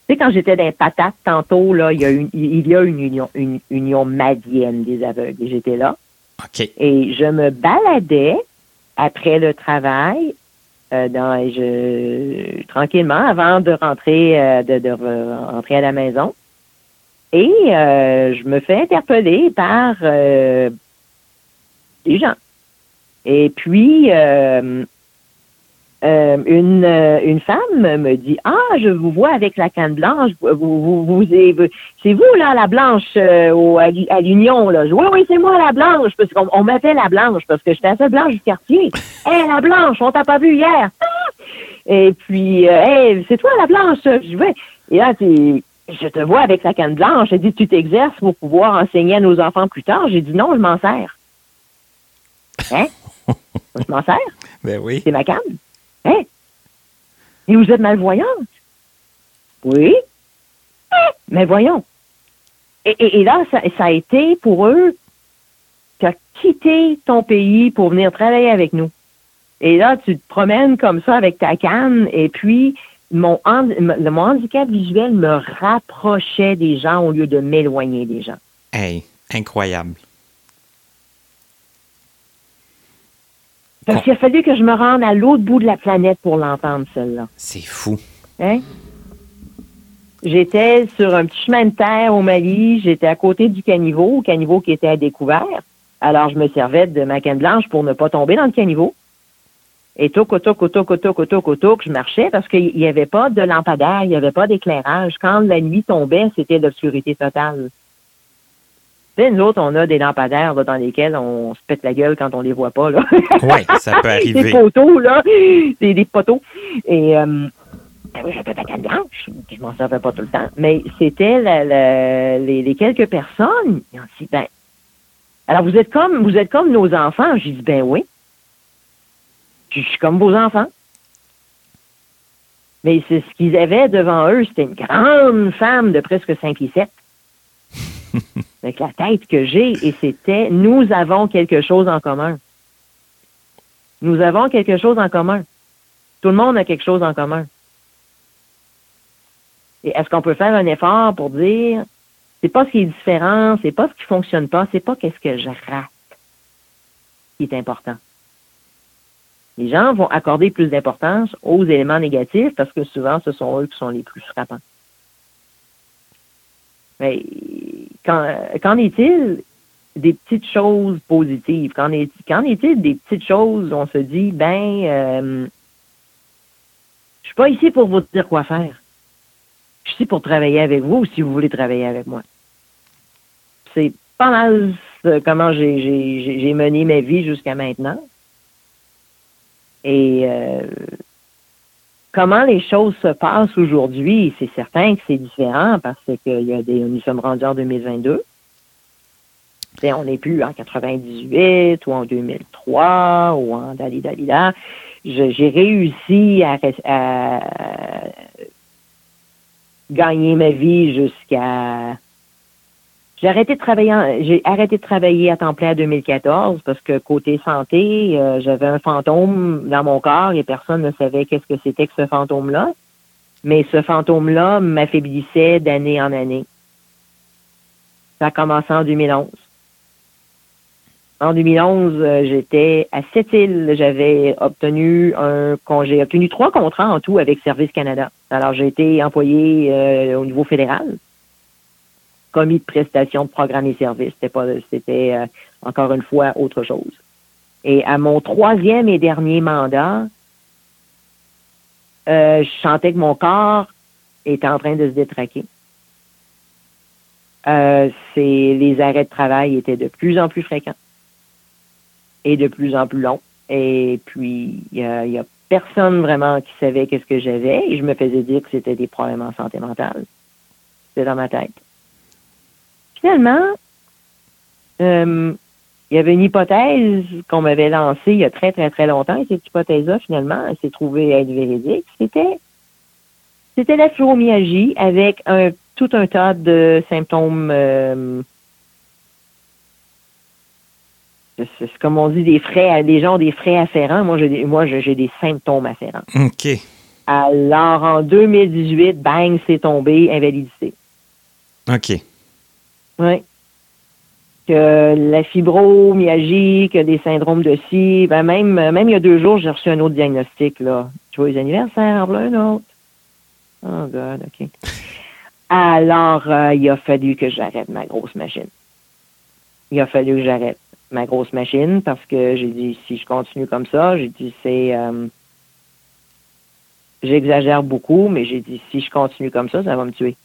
tu sais, quand j'étais dans les patates tantôt, là, il y a une, il y a une union, une union madienne des aveugles. Et j'étais là. Et je me baladais après le travail, euh, dans, je, tranquillement, avant de rentrer, euh, de, de, rentrer à la maison. Et euh, je me fais interpeller par euh, des gens. Et puis, euh, une, une femme me dit Ah, je vous vois avec la canne blanche. Vous, vous, vous, c'est vous, là, la blanche au, à l'Union. Là. Oui, oui, c'est moi, la blanche. Parce qu'on on m'appelle la blanche parce que j'étais la seule blanche du quartier. Hé, la blanche, on t'a pas vu hier. Et puis, hey, c'est toi, la blanche. Je vais. Et là, c'est je te vois avec la canne blanche. J'ai dit, tu t'exerces pour pouvoir enseigner à nos enfants plus tard. J'ai dit, non, je m'en sers. Hein? Je m'en sers? Ben oui. C'est ma canne. Hein? Et vous êtes malvoyante? Oui. Mais voyons. Et, là, ça, a été pour eux tu as quitté ton pays pour venir travailler avec nous. Et là, tu te promènes comme ça avec ta canne, et puis mon, mon handicap visuel me rapprochait des gens au lieu de m'éloigner des gens. Hey, incroyable. Parce qu'il a fallu que je me rende à l'autre bout de la planète pour l'entendre, celle-là. C'est fou. Hein? J'étais sur un petit chemin de terre au Mali. J'étais à côté du caniveau, le caniveau qui était à découvert. Alors, je me servais de ma canne blanche pour ne pas tomber dans le caniveau. Et tout, tout, tout, tout, tout, tout, tout, je marchais parce qu'il n'y avait pas de lampadaire, il n'y avait pas d'éclairage. Quand la nuit tombait, c'était l'obscurité totale. Sais, nous autres, on a des lampadaires dans lesquels on se pète la gueule quand on les voit pas. Oui, ça peut arriver. des poteaux, là. Des, des poteaux. Et euh, j'avais la canne blanche. Je m'en servais pas tout le temps. Mais c'était les, les, quelques personnes. Ils ont dit, ben, alors vous êtes comme vous êtes comme nos enfants. J'ai dit, ben oui. Je suis comme vos enfants. Mais c'est ce qu'ils avaient devant eux, c'était une grande femme de presque 5 pieds 7. avec la tête que j'ai, et c'était nous avons quelque chose en commun. Nous avons quelque chose en commun. Tout le monde a quelque chose en commun. Et est-ce qu'on peut faire un effort pour dire c'est pas ce qui est différent, c'est pas ce qui fonctionne pas, c'est pas qu'est-ce que je rate qui est important. Les gens vont accorder plus d'importance aux éléments négatifs parce que souvent ce sont eux qui sont les plus frappants. Mais qu'en est-il des petites choses positives? Qu'en est-il des petites choses? Où on se dit, ben, euh, je suis pas ici pour vous dire quoi faire. Je suis ici pour travailler avec vous si vous voulez travailler avec moi. C'est pas mal comment j'ai mené ma vie jusqu'à maintenant. Et euh, comment les choses se passent aujourd'hui, c'est certain que c'est différent parce que y a des, nous sommes rendus en 2022. on n'est plus en 98 ou en 2003 ou en dali J'ai réussi à, gagner ma vie jusqu'à j'ai arrêté de travailler j'ai arrêté de travailler à temps plein en 2014 parce que côté santé, euh, j'avais un fantôme dans mon corps et personne ne savait qu'est-ce que c'était que ce fantôme-là. Mais ce fantôme-là m'affaiblissait d'année en année. Ça a commencé en 2011. En 2011, euh, j'étais à Sept-Îles. J'avais obtenu un congé, obtenu trois contrats en tout avec Service Canada. Alors, j'ai été employé euh, au niveau fédéral commis de prestation de programmes et services. C'était pas, c'était euh, encore une fois autre chose. Et à mon troisième et dernier mandat, euh, je sentais que mon corps était en train de se détraquer. Euh, c'est les arrêts de travail étaient de plus en plus fréquents et de plus en plus longs. Et puis il y a, personne vraiment qui savait qu'est-ce que j'avais et je me faisais dire que c'était des problèmes en santé mentale. C'était dans ma tête. Finalement, euh, il y avait une hypothèse qu'on m'avait lancée il y a très, très, très longtemps, et cette hypothèse-là, finalement, elle s'est trouvée être véridique. C'était, c'était la fibromyalgie avec un, tout un tas de symptômes, euh, c'est comme on dit, des frais, des gens ont des frais afférents. Moi, j'ai, moi, j'ai des symptômes afférents. OK. Alors, en 2018, bang, c'est tombé, invalidité. OK. Oui. Que la fibromyalgie, que des syndromes de scie, ben même, même il y a deux jours, j'ai reçu un autre diagnostic, là. Les anniversaires, là, un autre. Oh, God, OK. Alors, euh, il a fallu que j'arrête ma grosse machine. Il a fallu que j'arrête ma grosse machine parce que j'ai dit, si je continue comme ça, j'ai dit, c'est... Euh, j'exagère beaucoup, mais j'ai dit, si je continue comme ça, ça va me tuer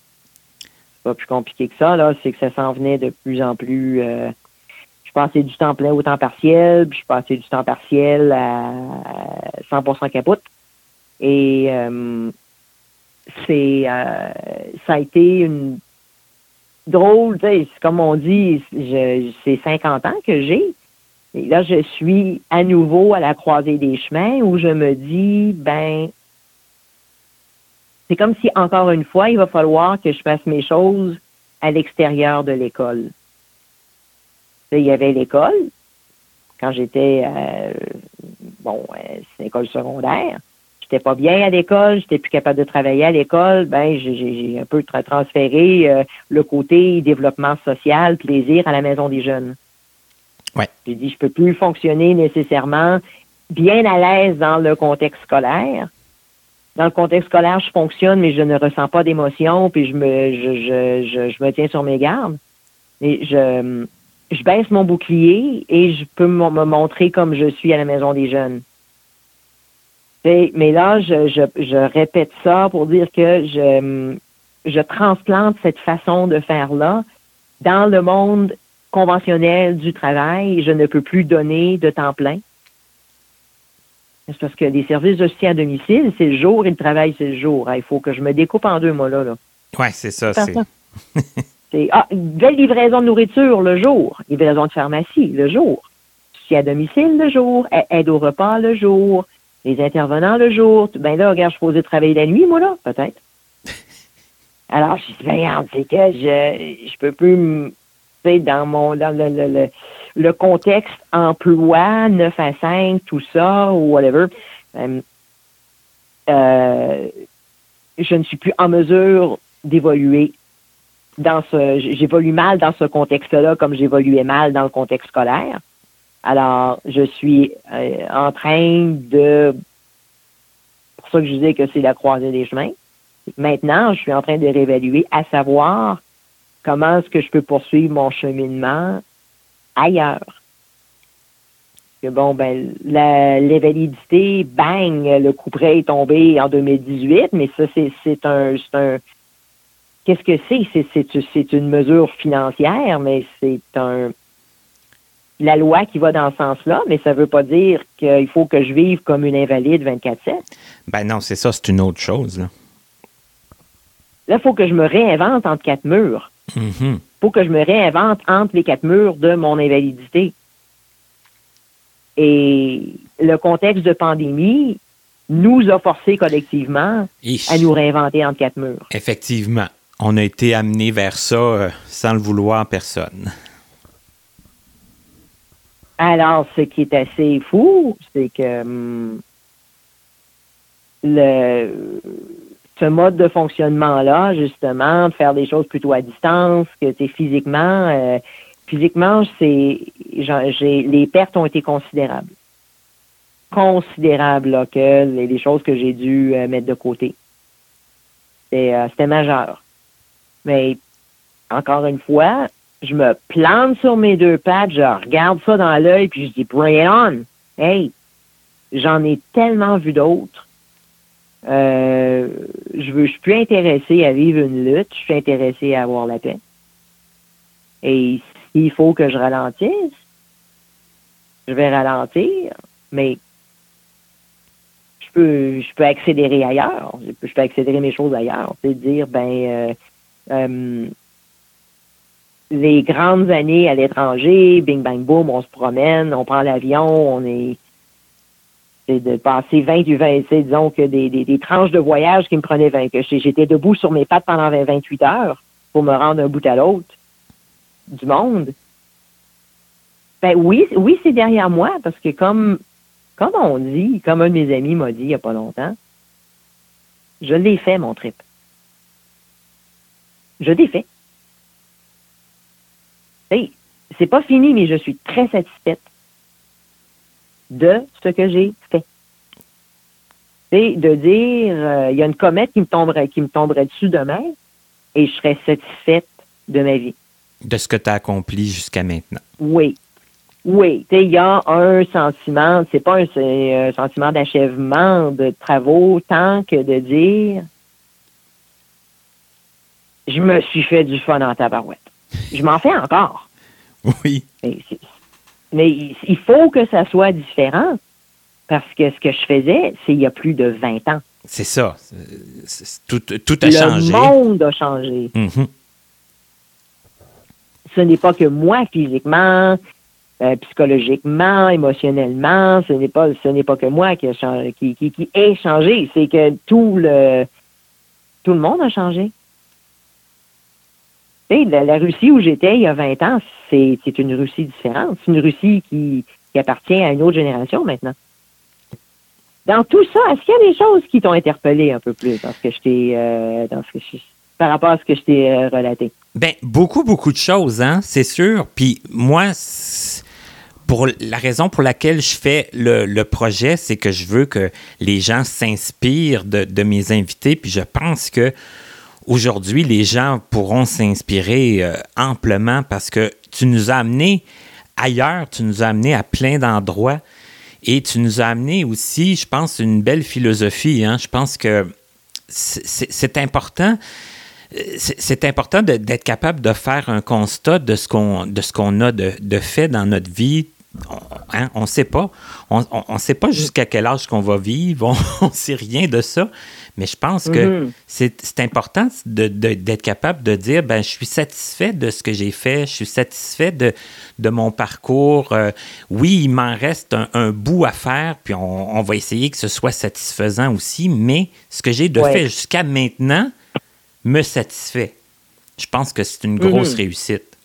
pas plus compliqué que ça, là. C'est que ça s'en venait de plus en plus. Euh, je passais du temps plein au temps partiel, puis je passais du temps partiel à 100% capote. Et euh, c'est euh, ça a été une drôle, comme on dit, c'est 50 ans que j'ai. Et là, je suis à nouveau à la croisée des chemins où je me dis, ben, c'est comme si, encore une fois, il va falloir que je fasse mes choses à l'extérieur de l'école. Il y avait l'école, quand j'étais, euh, bon, euh, c'est école secondaire. J'étais pas bien à l'école, j'étais plus capable de travailler à l'école. Ben, j'ai un peu transféré euh, le côté développement social, plaisir à la maison des jeunes. Ouais. J'ai dit, je peux plus fonctionner nécessairement bien à l'aise dans le contexte scolaire. Dans le contexte scolaire, je fonctionne, mais je ne ressens pas d'émotion, puis je me, je, je, je, me tiens sur mes gardes. Et je, je baisse mon bouclier et je peux me montrer comme je suis à la maison des jeunes. mais là, je, je, je, répète ça pour dire que je, je transplante cette façon de faire-là dans le monde conventionnel du travail. Je ne peux plus donner de temps plein. C'est parce que les services de soutien à domicile, c'est le jour et le travail, c'est le jour. Il faut que je me découpe en deux, moi, là. là. Oui, c'est ça. C'est ah, belle livraison de nourriture le jour, livraison de pharmacie le jour, soutien à domicile le jour, aide au repas le jour, les intervenants le jour. Ben là, regarde, je suis posé travailler la nuit, moi, là, peut-être. Alors, je dis, ben, regarde, c'est que je, je peux plus, tu dans mon, dans le, le, le, contexte emploi, 9 à 5, tout ça, ou whatever, euh, euh, je ne suis plus en mesure d'évoluer dans ce, j'évolue mal dans ce contexte-là comme j'évoluais mal dans le contexte scolaire. Alors, je suis euh, en train de, pour ça que je disais que c'est la croisée des chemins. Maintenant, je suis en train de réévaluer, à savoir comment est-ce que je peux poursuivre mon cheminement ailleurs. Que bon, ben, l'invalidité, bang, le coup près est tombé en 2018, mais ça, c'est un, un, Qu'est-ce que c'est? C'est une mesure financière, mais c'est un la loi qui va dans ce sens-là, mais ça ne veut pas dire qu'il faut que je vive comme une invalide 24-7. Ben non, c'est ça, c'est une autre chose. Là, il faut que je me réinvente entre quatre murs. Mm-hmm. faut que je me réinvente entre les quatre murs de mon invalidité. Et le contexte de pandémie nous a forcés collectivement à nous réinventer entre quatre murs. Effectivement on a été amené vers ça euh, sans le vouloir personne. Alors, ce qui est assez fou, c'est que hum, le, ce mode de fonctionnement-là, justement, de faire des choses plutôt à distance, que c'est physiquement, euh, physiquement, c'est, j'ai, les pertes ont été considérables. Considérables, là, que les, choses que j'ai dû euh, mettre de côté. c'était majeur. Mais encore une fois, je me plante sur mes deux pattes, je regarde ça dans l'œil, puis je dis bring it on. Hey, j'en ai tellement vu d'autres. Euh, je veux, je suis plus intéressé à vivre une lutte, je suis intéressé à avoir la paix. Et s'il faut que je ralentisse, je vais ralentir, mais je peux, je peux accélérer ailleurs. Je peux, accélérer mes choses ailleurs. C'est dire, ben, euh, euh, les grandes années à l'étranger, bing bang boom, on se promène, on prend l'avion, on est c'est de passer 20 ou 20, disons que des, des, tranches de voyage qui me prenaient 20, que j'étais debout sur mes pattes pendant 20, 28 heures pour me rendre d'un bout à l'autre du monde. Ben oui, oui, c'est derrière moi parce que comme, comme on dit, comme un de mes amis m'a dit il n'y a pas longtemps, je l'ai fait mon trip je défais. Hey, c'est pas fini, mais je suis très satisfaite de ce que j'ai fait. C'est de dire, euh, il y a une comète qui me tomberait, qui me tomberait dessus demain, et je serais satisfaite de ma vie. De ce que tu as accompli jusqu'à maintenant. Oui. Oui. Il y a un sentiment, c'est pas un, un sentiment d'achèvement de travaux, tant que de dire, je me suis fait du fun en tabarouette. Je m'en fais encore. Oui. Mais, il faut que ça soit différent parce que ce que je faisais, c'est il y a plus de 20 ans. C'est ça. Tout, a changé. Le monde a changé. Mm-hmm. Ce n'est pas que moi physiquement, euh, psychologiquement, émotionnellement, ce n'est pas ce n'est pas que moi qui, a changé, qui, qui, qui est changé, c'est que tout le tout le monde a changé. La, Russie où j'étais il y a 20 ans, c'est une Russie différente. C'est une Russie qui, appartient à une autre génération maintenant. Dans tout ça, est-ce qu'il y a des choses qui t'ont interpellé un peu plus dans ce que je t'ai euh, par rapport à ce que je t'ai euh, relaté? Ben, beaucoup, beaucoup de choses, hein, c'est sûr. Puis moi, pour la raison pour laquelle je fais le, projet, c'est que je veux que les gens s'inspirent de, mes invités. Puis je pense que aujourd'hui, les gens pourront s'inspirer euh, amplement parce que tu nous as amené ailleurs, tu nous as amené à plein d'endroits et tu nous as amené aussi, je pense, une belle philosophie. Hein? Je pense que c'est important. C'est important d'être capable de faire un constat de ce qu'on a de, fait dans notre vie on ne sait pas. On ne sait pas jusqu'à quel âge qu'on va vivre. On ne sait rien de ça. Mais je pense que mm-hmm. c'est important d'être capable de dire ben, je suis satisfait de ce que j'ai fait, je suis satisfait de, de mon parcours. Euh, oui, il m'en reste un, bout à faire, puis on, va essayer que ce soit satisfaisant aussi, mais ce que j'ai de fait jusqu'à maintenant me satisfait. Je pense que c'est une grosse mm-hmm. réussite.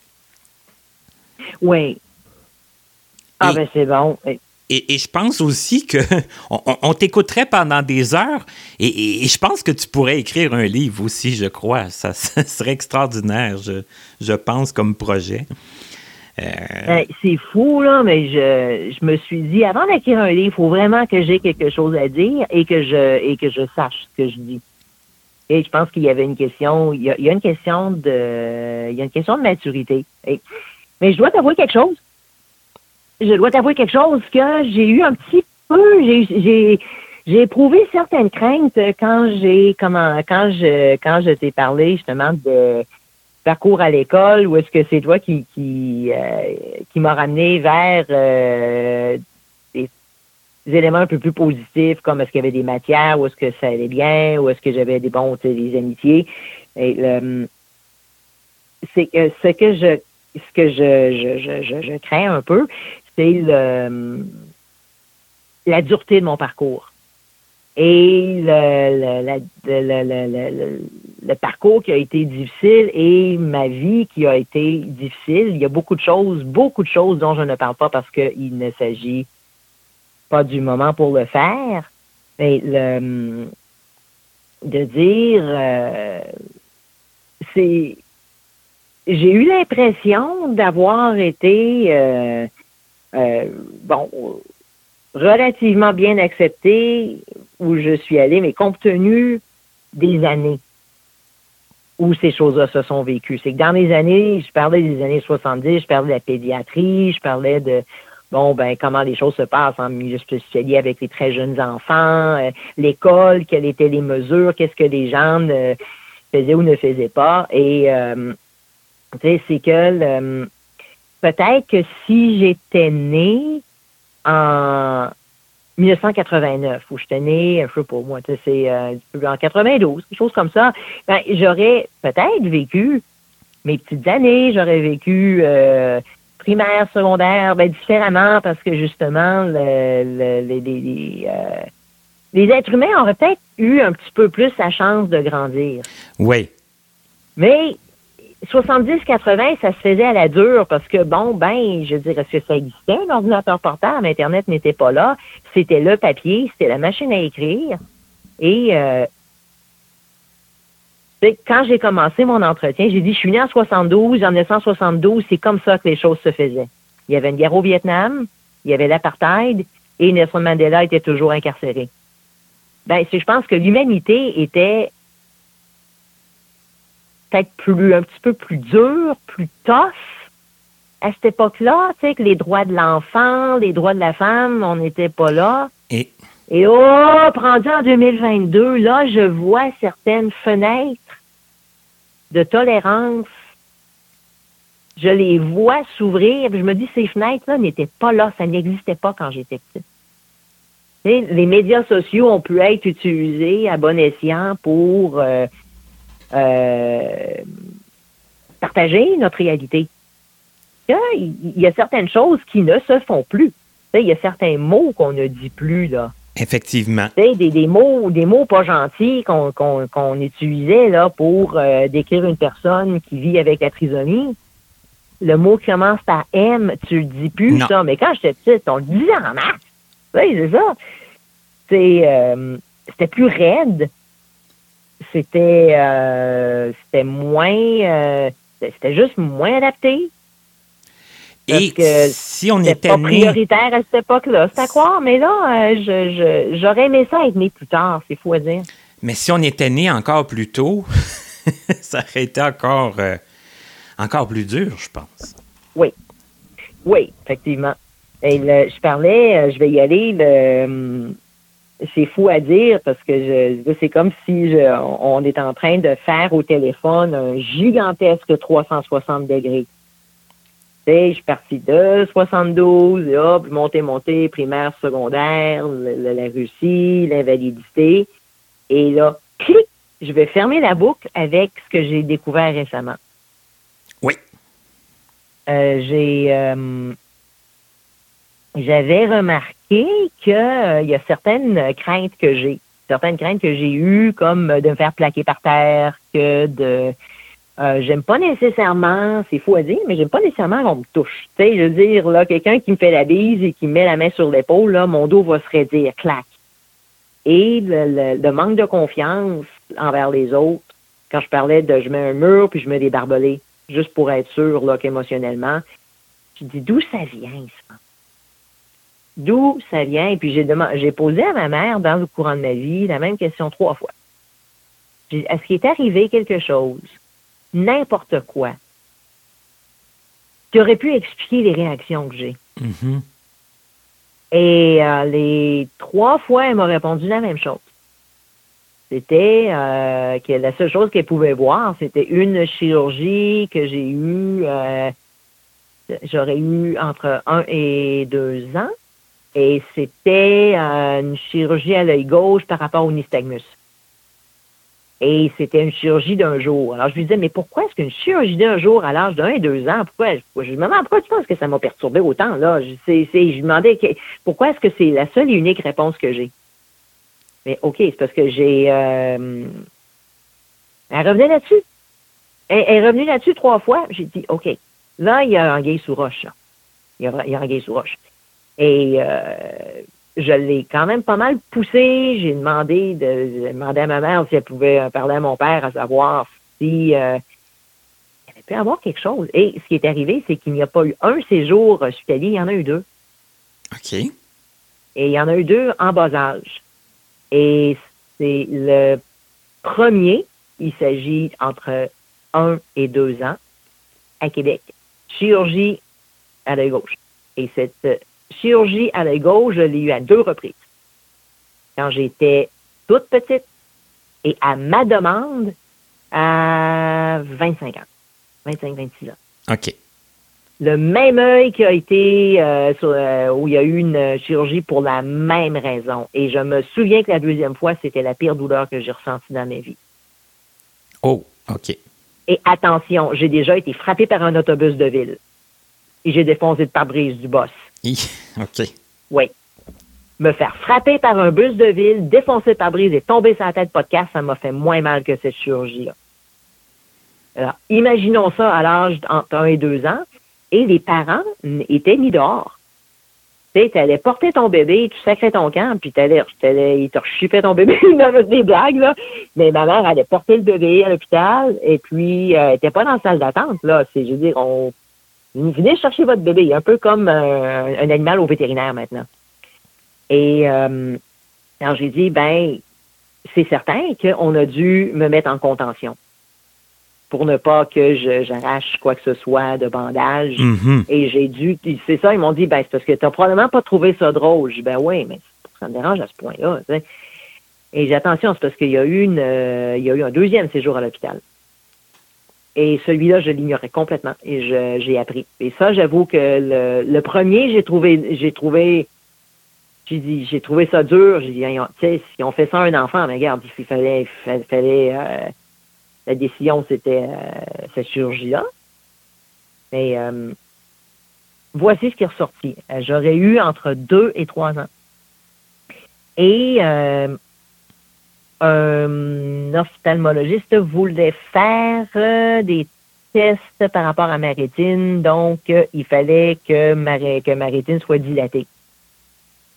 Oui, ah, ben c'est bon. Et, je pense aussi que on, t'écouterait pendant des heures et, je pense que tu pourrais écrire un livre aussi, je crois. Ça, serait extraordinaire, je, je, pense, comme projet. Euh, ben, c'est fou, là, mais je, je me suis dit, avant d'écrire un livre, il faut vraiment que j'ai quelque chose à dire et que je et que je sache ce que je dis. Et je pense qu'il y avait une question, il y, a, il y a, une question de il y a une question de maturité. mais je dois t'avouer quelque chose je dois t'avouer quelque chose que j'ai eu un petit peu, j'ai j'ai éprouvé certaines craintes quand j'ai comment quand je quand je t'ai parlé justement de parcours à l'école ou est-ce que c'est toi qui qui euh, qui m'a ramené vers euh, des, éléments un peu plus positifs comme est-ce qu'il y avait des matières ou est-ce que ça allait bien ou est-ce que j'avais des bons des amitiés. Et c'est que ce que je ce que je, je, je crains un peu, c'est la dureté de mon parcours. Et le, parcours qui a été difficile et ma vie qui a été difficile. Il y a beaucoup de choses, beaucoup de choses dont je ne parle pas parce qu'il ne s'agit pas du moment pour le faire. Mais le, de dire, euh, c'est, j'ai eu l'impression d'avoir été euh, euh, bon, relativement bien accepté où je suis allée, mais compte tenu des années où ces choses-là se sont vécues. C'est que dans les années, je parlais des années 70, je parlais de la pédiatrie, je parlais de bon ben comment les choses se passent en milieu spécialisé avec les très jeunes enfants, euh, l'école, quelles étaient les mesures, qu'est-ce que les gens faisaient ou ne faisaient pas. Et euh, tu sais, c'est que peut-être que si j'étais née en 1989, où j'étais née, un peu pour moi, c'est euh, en 92, quelque chose comme ça, ben, j'aurais peut-être vécu mes petites années, j'aurais vécu euh, primaire, secondaire, ben, différemment parce que justement, le, les, euh, les êtres humains auraient peut-être eu un petit peu plus la chance de grandir. Oui. Mais 70-80, ça se faisait à la dure parce que, bon, ben, je dirais, est-ce que ça existait, un ordinateur portable? Internet n'était pas là. C'était le papier, c'était la machine à écrire. Et euh, quand j'ai commencé mon entretien, j'ai dit, je suis né en 72, en 1972, c'est comme ça que les choses se faisaient. Il y avait une guerre au Vietnam, il y avait l'apartheid, et Nelson Mandela était toujours incarcéré. Ben, je pense que l'humanité était peut-être plus un petit peu plus dur, plus tough à cette époque-là, tu sais, que les droits de l'enfant, les droits de la femme, on n'était pas là. Et, Et oh, rendu en 2022, là, je vois certaines fenêtres de tolérance. Je les vois s'ouvrir. Je me dis, ces fenêtres-là n'étaient pas là. Ça n'existait pas quand j'étais petite. les médias sociaux ont pu être utilisés à bon escient pour euh, partager notre réalité. Il y a certaines choses qui ne se font plus. Il y a certains mots qu'on ne dit plus, là. Effectivement. Des, des, mots, des mots pas gentils qu'on utilisait là, pour euh, décrire une personne qui vit avec la trisomie. Le mot qui commence par M, tu le dis plus, ça. Mais quand j'étais petite, on le disait en masse. Oui, c'est ça. Euh, c'était plus raide. C'était euh, c'était moins c'était juste moins adapté. Et si on était pas prioritaire à cette époque-là, c'est à croire, mais là, euh, j'aurais aimé ça être né plus tard, c'est fou à dire. Mais si on était né encore plus tôt, ça aurait été encore, euh, encore plus dur, je pense. Oui. Oui, effectivement. Et je parlais, euh, je vais y aller, c'est fou à dire parce que c'est comme si on est en train de faire au téléphone un gigantesque 360 degrés je suis partie de 72, et hop, monter, monter, primaire, secondaire, la, Russie, l'invalidité. Et là, clic, je vais fermer la boucle avec ce que j'ai découvert récemment. Oui. Euh, j'ai euh, j'avais remarqué qu'il euh, y a certaines craintes que j'ai, certaines craintes que j'ai eues, comme de me faire plaquer par terre, que de euh, j'aime pas nécessairement, c'est fou à dire, mais j'aime pas nécessairement qu'on me touche. Tu sais, je veux dire, là, quelqu'un qui me fait la bise et qui me met la main sur l'épaule, là, mon dos va se raidir, clac. Et le, manque de confiance envers les autres, quand je parlais de je mets un mur puis je mets des barbelés, juste pour être sûr là, qu'émotionnellement, je dis d'où ça vient, ça? D'où ça vient? Et puis j'ai demandé, j'ai posé à ma mère dans le courant de ma vie la même question trois fois. Est-ce qu'il est arrivé quelque chose n'importe quoi qui aurait pu expliquer les réactions que j'ai? Mm-hmm. Et euh, les trois fois, elle m'a répondu la même chose. C'était euh, que la seule chose qu'elle pouvait voir, c'était une chirurgie que j'ai eue, euh, j'aurais eu entre un et deux ans, et c'était une chirurgie à l'œil gauche par rapport au nystagmus. Et c'était une chirurgie d'un jour. Alors, je lui disais, mais pourquoi est-ce qu'une chirurgie d'un jour à l'âge d'un et deux ans, pourquoi, je me demande pourquoi tu penses que ça m'a perturbé autant, là? Je, je lui demandais, pourquoi est-ce que c'est la seule et unique réponse que j'ai? Mais OK, c'est parce que j'ai, euh, elle revenait là-dessus. Elle, est revenue là-dessus trois fois. J'ai dit, OK, là, il y a un gay sous roche, Il y a, il y a un gay sous roche. Et, euh, je l'ai quand même pas mal poussé. J'ai demandé de demander à ma mère si elle pouvait parler à mon père à savoir si euh, il avait pu avoir quelque chose. Et ce qui est arrivé, c'est qu'il n'y a pas eu un séjour hospitalier, il y en a eu deux. OK. Et il y en a eu deux en bas âge. Et c'est le premier, il s'agit entre un et deux ans à Québec. Chirurgie à l'œil gauche. Et cette chirurgie à l'œil gauche, je l'ai eu à deux reprises. Quand j'étais toute petite et à ma demande à 25 ans. 25-26 ans. OK. Le même œil qui a été euh, euh, où il y a eu une chirurgie pour la même raison. Et je me souviens que la deuxième fois, c'était la pire douleur que j'ai ressentie dans ma vie. Oh, OK. Et attention, j'ai déjà été frappé par un autobus de ville. Et j'ai défoncé le pare-brise du boss. OK. Oui. Me faire frapper par un bus de ville, défoncer par brise et tomber sur la tête podcast, ça m'a fait moins mal que cette chirurgie-là. Alors, imaginons ça à l'âge d'entre 1 et 2 ans, et les parents étaient mis dehors. Tu allais porter ton bébé, tu sacrais ton camp, puis t'allais, t'allais, il te rechippait ton bébé des blagues, là. Mais ma mère allait porter le bébé à l'hôpital, et puis, euh, elle était pas dans la salle d'attente, là. C'est, je veux dire, on venez chercher votre bébé, un peu comme euh, un animal au vétérinaire maintenant. Et euh, alors j'ai dit, ben, c'est certain qu'on a dû me mettre en contention pour ne pas que j'arrache quoi que ce soit de bandage. Mm-hmm. Et j'ai dû, c'est ça, ils m'ont dit, ben, c'est parce que tu n'as probablement pas trouvé ça drôle. Je dis, ben oui, mais ça me dérange à ce point-là. Et j'ai attention, c'est parce qu'il y a eu une, euh, il y a eu un deuxième séjour à l'hôpital. Et celui-là, je l'ignorais complètement et j'ai appris. Et ça, j'avoue que le, premier, j'ai trouvé, j'ai trouvé, j'ai dit, j'ai trouvé ça dur. J'ai dit, si on fait ça à un enfant, regarde, il fallait, fallait, euh, la décision, c'était euh, cette chirurgie-là. Mais euh, voici ce qui est ressorti. J'aurais eu entre deux et trois ans. Et un ophtalmologiste voulait faire euh, des tests par rapport à ma rétine, donc euh, il fallait que ma, que ma rétine soit dilatée.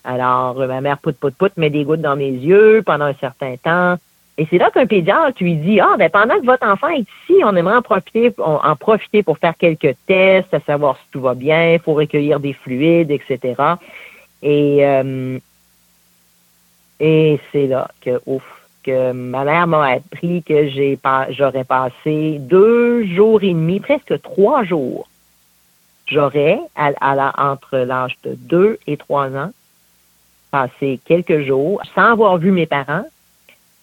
Alors, ma mère pout pout pout met des gouttes dans mes yeux pendant un certain temps. Et c'est là qu'un pédiatre lui dit Ah, ben pendant que votre enfant est ici, on aimerait en profiter, en profiter pour faire quelques tests, à savoir si tout va bien, pour recueillir des fluides, etc. Et, euh, et c'est là que, ouf, que ma mère m'a appris que j'ai j'aurais passé deux jours et demi, presque trois jours. J'aurais, à, à entre l'âge de deux et trois ans, passé quelques jours sans avoir vu mes parents,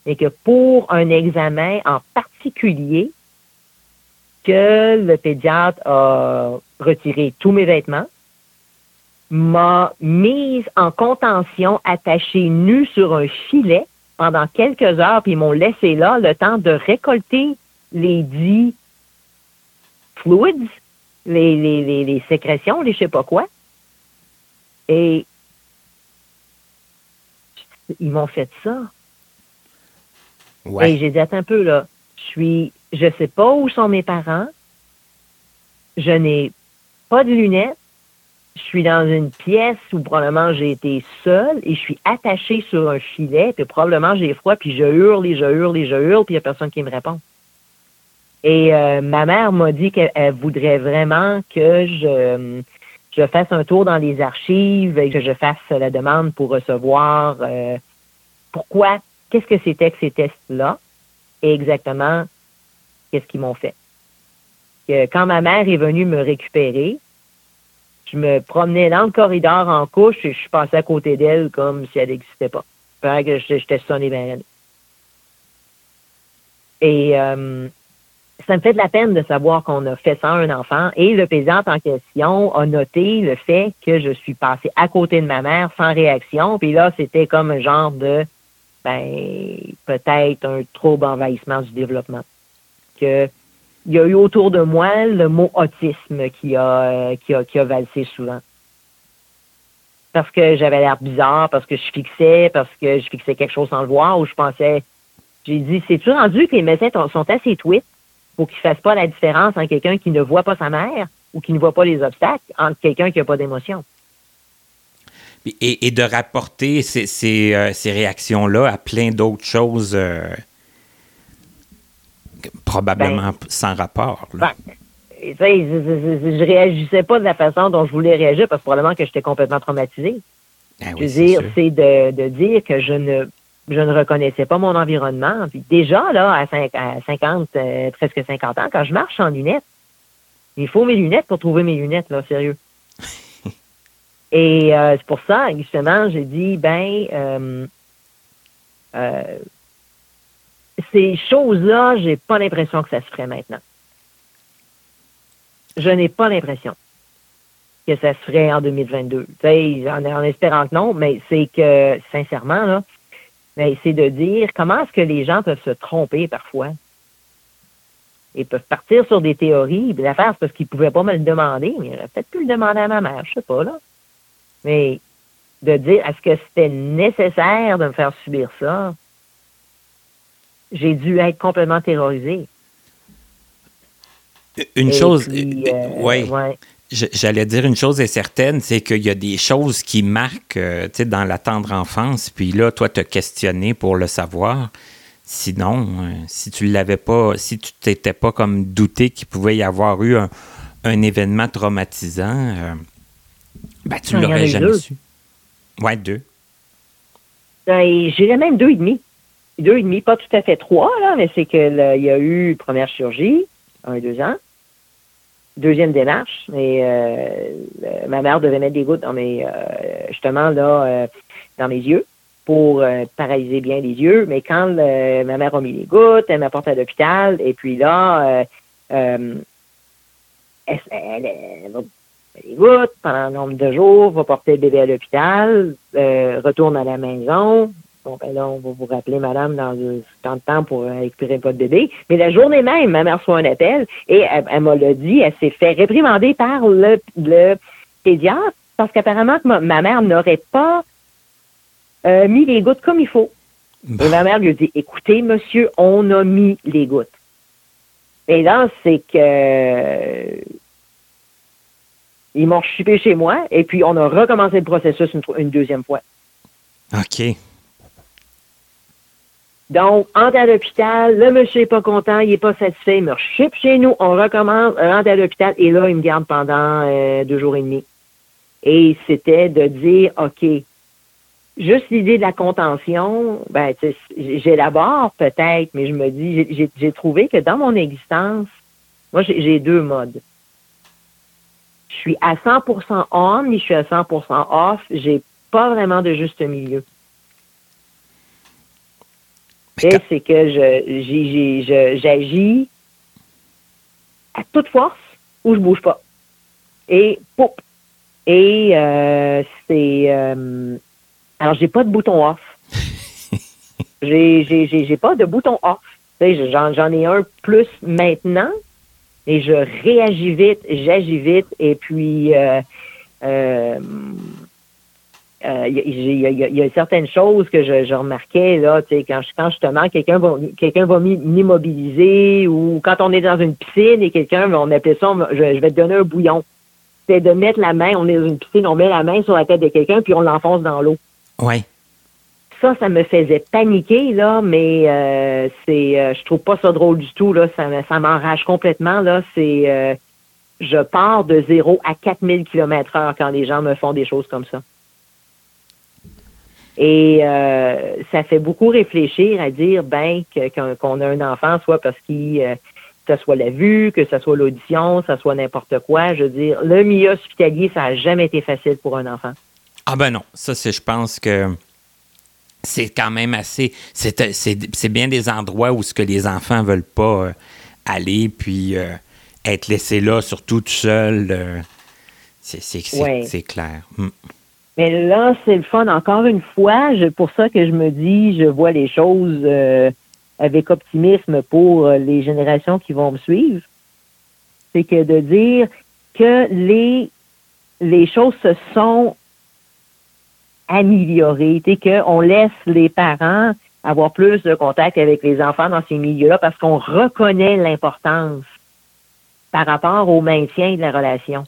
et que pour un examen en particulier, que le pédiatre a retiré tous mes vêtements, m'a mise en contention, attachée nue sur un filet pendant quelques heures, puis ils m'ont laissé là le temps de récolter les dits fluides, les, les, les, sécrétions, les je sais pas quoi. Et ils m'ont fait ça. Et j'ai dit, attends un peu, là, je suis, je sais pas où sont mes parents, je n'ai pas de lunettes, je suis dans une pièce où probablement j'ai été seule et je suis attachée sur un filet, puis probablement j'ai froid, puis je hurle et je hurle et je hurle, puis il n'y a personne qui me répond. Et euh, ma mère m'a dit qu'elle voudrait vraiment que je, je fasse un tour dans les archives et que je fasse la demande pour recevoir euh, pourquoi qu'est-ce que c'était que ces tests-là et exactement qu'est-ce qu'ils m'ont fait. Quand ma mère est venue me récupérer, je me promenais dans le corridor en couche et je suis passé à côté d'elle comme si elle n'existait pas. Fait que j'étais sonné bien Et euh, ça me fait de la peine de savoir qu'on a fait ça à un enfant. Et le pédiatre en question a noté le fait que je suis passé à côté de ma mère sans réaction. Puis là, c'était comme un genre de ben, peut-être un trouble envahissement du développement. Que il y a eu autour de moi le mot autisme qui a, qui a, qui a valsé souvent. Parce que j'avais l'air bizarre, parce que je fixais, parce que je fixais quelque chose sans le voir, ou je pensais, j'ai dit, c'est-tu rendu que les médecins sont assez tweets pour qu'ils fassent pas la différence entre quelqu'un qui ne voit pas sa mère ou qui ne voit pas les obstacles entre quelqu'un qui n'a pas d'émotion? Et, de rapporter ces, ces, euh, ces réactions-là à plein d'autres choses euh, probablement ben, sans rapport. Là. Ben, je, je, réagissais pas de la façon dont je voulais réagir parce que probablement que j'étais complètement traumatisé. Ah je veux dire, c'est de, de, dire que je ne je ne reconnaissais pas mon environnement. Puis déjà, là, à, 5, à 50, euh, presque 50 ans, quand je marche en lunettes, il faut mes lunettes pour trouver mes lunettes, là, sérieux. Et euh, c'est pour ça, justement, j'ai dit, ben, euh, euh, ces choses-là, j'ai pas l'impression que ça se ferait maintenant. Je n'ai pas l'impression que ça se ferait en 2022. En, en espérant que non, mais c'est que, sincèrement, c'est de dire comment est-ce que les gens peuvent se tromper parfois et peuvent partir sur des théories. L'affaire, c'est parce qu'ils ne pouvaient pas me le demander, mais ils auraient peut-être pu le demander à ma mère, je sais pas, là. Mais de dire est-ce que c'était nécessaire de me faire subir ça, j'ai dû être complètement terrorisé. Une chose, euh, ouais. J'allais dire une chose est certaine, c'est qu'il y a des choses qui marquent euh, dans la tendre enfance, puis là, toi, te questionné pour le savoir. Sinon, euh, si tu l'avais pas, si tu t'étais pas comme douté qu'il pouvait y avoir eu un, événement traumatisant, ben, tu ne l'aurais jamais su. Ouais, deux. Ben, J'irais même deux et demi. Deux et demi, pas tout à fait trois, là, mais c'est qu'il y a eu première chirurgie, un et deux ans. Deuxième démarche, et euh, ma mère devait mettre des gouttes dans mes, euh, justement, là, euh, dans mes yeux pour paralyser bien les yeux. Mais quand ma mère a mis les gouttes, elle m'apporte à l'hôpital, et puis là, elle, elle, écoute, pendant un nombre de jours, va porter le bébé à l'hôpital, euh, retourne à la maison. Bon, ben là, on va vous rappeler, madame, dans tant de temps pour récupérer votre bébé. Mais la journée même, ma mère reçoit un appel et elle, m'a le dit, elle s'est fait réprimander par le, le pédiatre parce qu'apparemment, ma, mère n'aurait pas euh, mis les gouttes comme il faut. Et ma mère lui a dit, écoutez, monsieur, on a mis les gouttes. Et là, c'est que ils m'ont chipé chez moi et puis on a recommencé le processus une, une deuxième fois. OK. Donc, entre à l'hôpital, le monsieur n'est pas content, il n'est pas satisfait, il me chip chez nous, on recommence, rentre à l'hôpital et là, il me garde pendant euh, deux jours et demi. Et c'était de dire, OK, juste l'idée de la contention, ben, j'élabore peut-être, mais je me dis, j'ai trouvé que dans mon existence, moi, j'ai deux modes. Je suis à 100% on, mais je suis à 100% off. J'ai pas vraiment de juste milieu. C'est que je, j'agis à toute force ou je bouge pas. Et poup. Et euh, c'est euh, alors j'ai pas de bouton off. j'ai, j'ai, j'ai, pas de bouton off. J'en, j'en ai un plus maintenant, et je réagis vite, j'agis vite, et puis euh, euh, euh, il y, a certaines choses que je, remarquais là, tu sais, quand, quand justement quelqu'un va quelqu'un va m'immobiliser ou quand on est dans une piscine et quelqu'un, on appelait ça, je, vais te donner un bouillon. C'est de mettre la main, on est dans une piscine, on met la main sur la tête de quelqu'un puis on l'enfonce dans l'eau. Oui. Ça, ça me faisait paniquer là, mais euh, c'est, euh, je trouve pas ça drôle du tout là. Ça, ça m'enrage complètement là. C'est, je pars de zéro à 4000 km heure quand les gens me font des choses comme ça. Et euh, ça fait beaucoup réfléchir à dire ben qu'on a un enfant, soit parce qu'il euh, que ce soit la vue, que ce soit l'audition, que ce soit n'importe quoi. Je veux dire, le milieu hospitalier, ça n'a jamais été facile pour un enfant. Ah ben non, ça c'est, je pense que c'est quand même assez, c'est, bien des endroits où ce que les enfants veulent pas euh, aller, puis être laissés là, surtout tout seul. c'est, clair. Hmm. Mais là, c'est le fun. Encore une fois, c'est pour ça que je me dis, je vois les choses euh, avec optimisme pour euh, les générations qui vont me suivre. C'est que de dire que les, les choses se sont améliorées, et qu'on laisse les parents avoir plus de contact avec les enfants dans ces milieux-là parce qu'on reconnaît l'importance par rapport au maintien de la relation.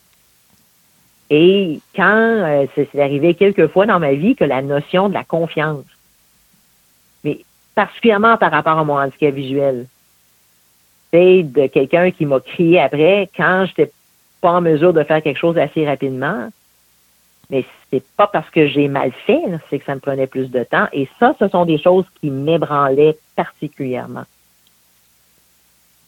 Et quand euh, c'est arrivé quelques fois dans ma vie que la notion de la confiance, mais particulièrement par rapport à mon handicap visuel, c'est de quelqu'un qui m'a crié après quand j'étais pas en mesure de faire quelque chose assez rapidement. Mais c'est pas parce que j'ai mal fait, c'est que ça me prenait plus de temps. Et ça, ce sont des choses qui m'ébranlaient particulièrement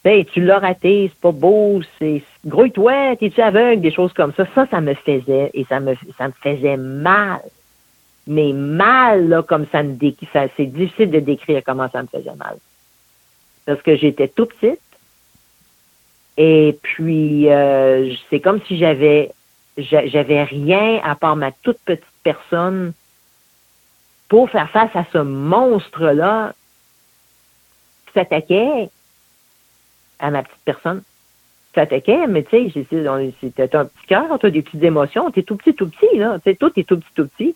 tu l'as raté, c'est pas beau, c'est grouille-toi, t'es-tu aveugle, des choses comme ça. Ça, ça me faisait et ça me ça me faisait mal. Mais mal, là, comme ça me dé... ça, c'est difficile de décrire comment ça me faisait mal. Parce que j'étais tout petite. Et puis euh, c'est comme si j'avais j'avais rien à part ma toute petite personne pour faire face à ce monstre-là qui s'attaquait à ma petite personne. T'attaquais, mais tu sais, c'était un petit cœur, tu as des petites émotions, t'es tout petit, tout petit, là. Tu sais, tout est tout petit, tout petit.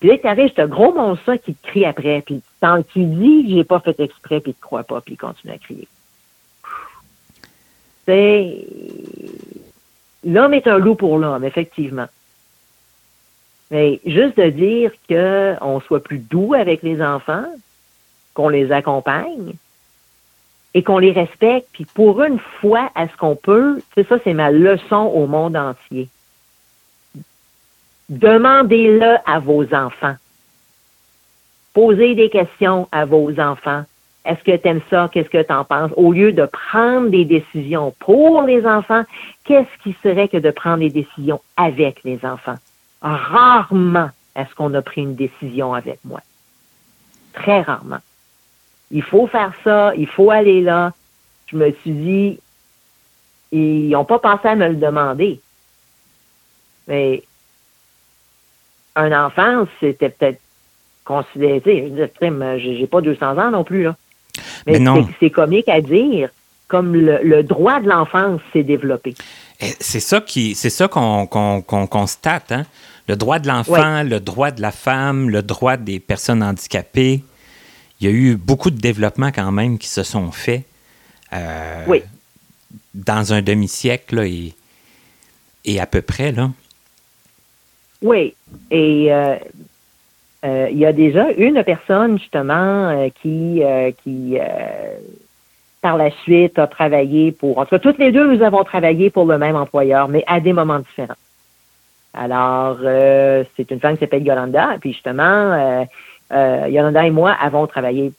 Puis là, t'arrives, c'est un gros monstre qui te crie après, puis tant que tu dis j'ai pas fait exprès, puis tu crois pas, puis il continue à crier. C'est... L'homme est un loup pour l'homme, effectivement. Mais juste de dire qu'on soit plus doux avec les enfants, qu'on les accompagne, et qu'on les respecte. Puis pour une fois, est-ce qu'on peut, c'est ça, c'est ma leçon au monde entier. Demandez-le à vos enfants. Posez des questions à vos enfants. Est-ce que tu aimes ça? Qu'est-ce que tu en penses? Au lieu de prendre des décisions pour les enfants, qu'est-ce qui serait que de prendre des décisions avec les enfants? Rarement est-ce qu'on a pris une décision avec moi. Très rarement il faut faire ça, il faut aller là. Je me suis dit, ils n'ont pas pensé à me le demander. Mais un enfant, c'était peut-être considéré, je j'ai pas 200 ans non plus, là. Mais, c'est comique à dire, comme le, droit de l'enfance s'est développé. C'est ça qui, c'est ça qu'on constate, hein? Le droit de l'enfant, le droit de la femme, le droit des personnes handicapées. Il y a eu beaucoup de développements quand même qui se sont faits euh, oui. dans un demi-siècle et, et à peu près. Là. Oui. Et euh, euh, il y a déjà une personne, justement, qui, qui par la suite, a travaillé pour. En tout cas, toutes les deux, nous avons travaillé pour le même employeur, mais à des moments différents. Alors, euh, c'est une femme qui s'appelle Yolanda, puis justement, euh, euh, Yolanda et moi avons travaillé